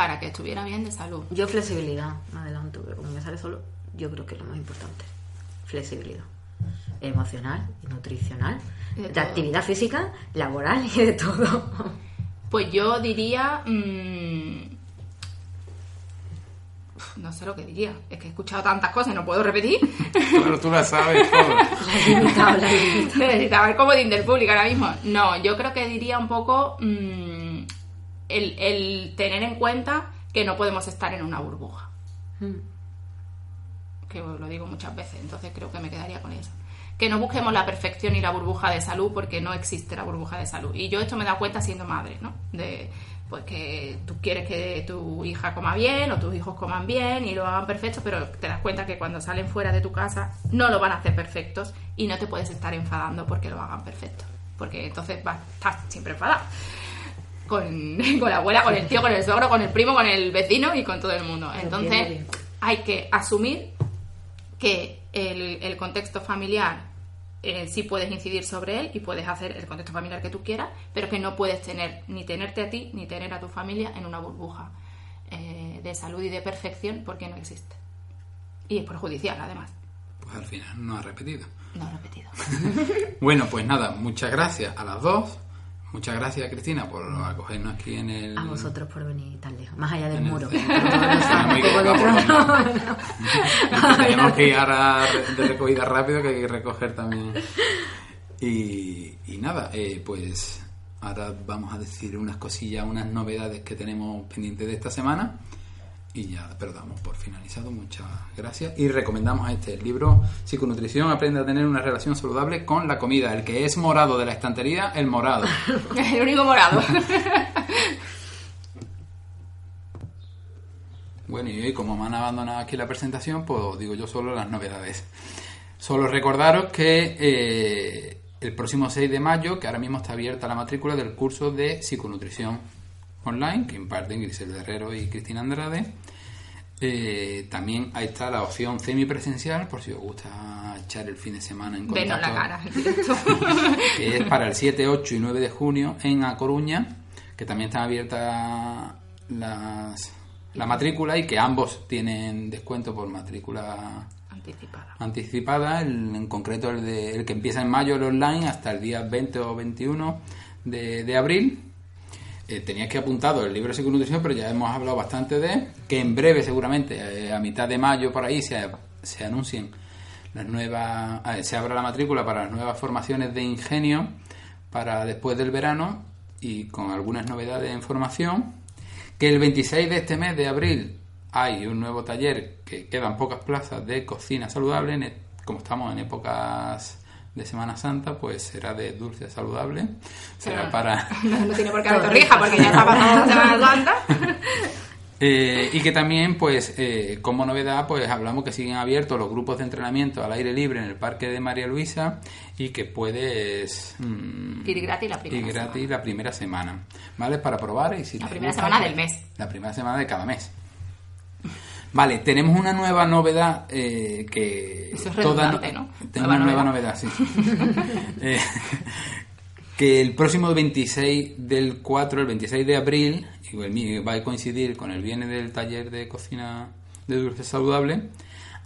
Para que estuviera bien de salud. Yo flexibilidad, me adelanto, pero como me sale solo, yo creo que es lo más importante. Flexibilidad. Emocional, nutricional, De actividad física, laboral y de todo. Pues yo diría... mm, no sé lo que diría. Es que he escuchado tantas cosas y no puedo repetir. Pero tú la sabes todo. Necesitaba el comodín del público ahora mismo. No, yo creo que diría un poco mm, el, el tener en cuenta que no podemos estar en una burbuja. Mm. Que lo digo muchas veces, entonces creo que me quedaría con eso. Que no busquemos la perfección y la burbuja de salud porque no existe la burbuja de salud. Y yo esto me he dado cuenta siendo madre, ¿no? De pues que tú quieres que tu hija coma bien o tus hijos coman bien y lo hagan perfecto, pero te das cuenta que cuando salen fuera de tu casa no lo van a hacer perfectos y no te puedes estar enfadando porque lo hagan perfecto. Porque entonces vas, estás siempre enfadado. Con, con la abuela, con el tío, con el suegro, con el primo, con el vecino y con todo el mundo. Entonces hay que asumir que el, el contexto familiar eh, sí puedes incidir sobre él y puedes hacer el contexto familiar que tú quieras, pero que no puedes tener ni tenerte a ti ni tener a tu familia en una burbuja eh, de salud y de perfección porque no existe. Y es perjudicial, además. Pues al final no ha repetido. No he repetido. Bueno, pues nada, muchas gracias a las dos. Muchas gracias, Cristina, por acogernos aquí en el... A vosotros por venir tan lejos, más allá del muro. Tenemos que ir ahora de recogida rápido, que hay que recoger también. Y, y nada, eh, pues ahora vamos a decir unas cosillas, unas novedades que tenemos pendientes de esta semana. Y ya, pero damos por finalizado. Muchas gracias. Y recomendamos este el libro Psiconutrición, aprende a tener una relación saludable con la comida. El que es morado de la estantería, el morado. el único morado. Bueno, y hoy como me han abandonado aquí la presentación, pues digo yo solo las novedades. Solo recordaros que eh, el próximo 6 de mayo, que ahora mismo está abierta la matrícula del curso de psiconutrición online que imparten Grisel Herrero y Cristina Andrade. Eh, también ahí está la opción semipresencial, por si os gusta echar el fin de semana en contacto. Venos la cara que es para el 7, 8 y 9 de junio en A Coruña, que también están abiertas las, la matrícula y que ambos tienen descuento por matrícula Anticipada. anticipada, el- en concreto el, de, el que empieza en mayo el online hasta el día 20 o 21 de, de abril. Eh, que apuntado el libro de psiconutrición, pero ya hemos hablado bastante de que en breve seguramente, eh, a mitad de mayo por ahí, se, se anuncien las nuevas, eh, se abra la matrícula para las nuevas formaciones de ingenio para después del verano y con algunas novedades en formación. Que el 26 de este mes de abril hay un nuevo taller que quedan pocas plazas de cocina saludable. e- Como estamos en épocas de Semana Santa, pues será de dulce saludable. Será Claro. para No, no tiene por qué haber torrija porque ya está pasando la Semana Santa. Eh, y que también, pues, eh, como novedad, pues hablamos que siguen abiertos los grupos de entrenamiento al aire libre en el Parque de María Luisa y que puedes mm, Ir gratis la primera ir gratis semana. la primera semana, ¿vale? Para probar y si La primera gusta, semana pues, del mes. La primera semana de cada mes. Vale, tenemos una nueva novedad eh, que... Eso es toda- ¿no? Nueva una nueva novedad. sí. Eh, que el próximo 26 del 4, el 26 de abril, va a coincidir con el viernes del taller de cocina de dulce saludable,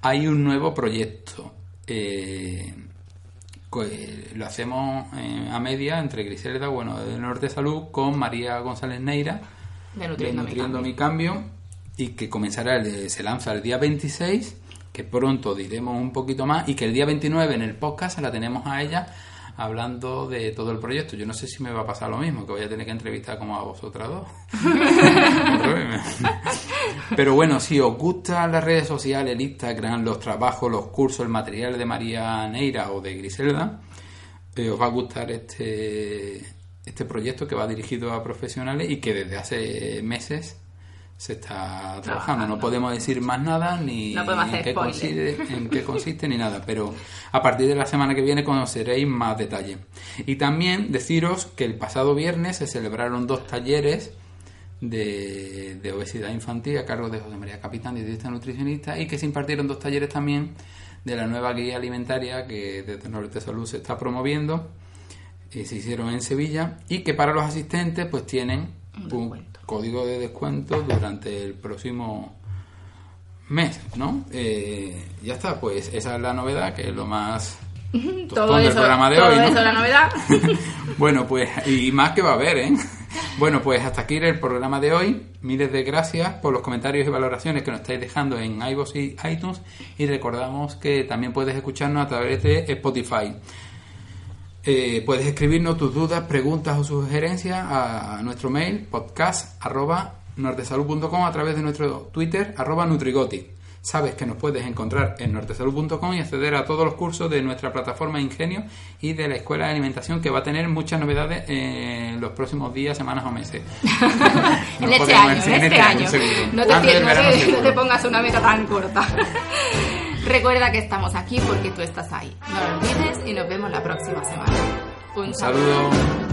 hay un nuevo proyecto. Eh, eh, lo hacemos eh, a media entre Griselda, bueno, del Norte Salud, con María González Neira, De de Nutriendo mi Nutriendo Cambio. mi cambio, y que comenzará, el, se lanza el día 26, que pronto diremos un poquito más, y que el día 29 en el podcast la tenemos a ella hablando de todo el proyecto. Yo no sé si me va a pasar lo mismo, que voy a tener que entrevistar como a vosotras dos. Pero bueno, si os gustan las redes sociales, el Instagram, los trabajos, los cursos, el material de María Neira o de Griselda, eh, os va a gustar este, este proyecto que va dirigido a profesionales y que desde hace meses se está trabajando. No podemos decir más nada ni No en, qué consiste, en qué consiste ni nada, pero a partir de la semana que viene conoceréis más detalle. Y también deciros que el pasado viernes se celebraron dos talleres de, de obesidad infantil a cargo de José María Capitán, dietista nutricionista, y que se impartieron dos talleres también de la nueva guía alimentaria que desde Norte Salud se está promoviendo y se hicieron en Sevilla y que para los asistentes pues tienen un, código de descuento durante el próximo mes, ¿no? Eh, ya está, pues esa es la novedad, que es lo más Todo eso, programa de todo hoy, ¿no? eso la novedad. bueno, pues, y más que va a haber, ¿eh? Bueno, pues hasta aquí el programa de hoy. Miles de gracias por los comentarios y valoraciones que nos estáis dejando en iVoox y iTunes. Y recordamos que también puedes escucharnos a través de Spotify. Eh, puedes escribirnos tus dudas, preguntas o sugerencias a nuestro mail podcast arroba nortesalud.com a través de nuestro Twitter arroba nutrigotic. Sabes que nos puedes encontrar en nortesalud.com y acceder a todos los cursos de nuestra plataforma Ingenio y de la Escuela de Alimentación que va a tener muchas novedades en los próximos días, semanas o meses. en No este año, en este año. No te, no te- no te pongas una meta tan corta. Recuerda que estamos aquí porque tú estás ahí. No lo olvides y nos vemos la próxima semana. Un, saludo.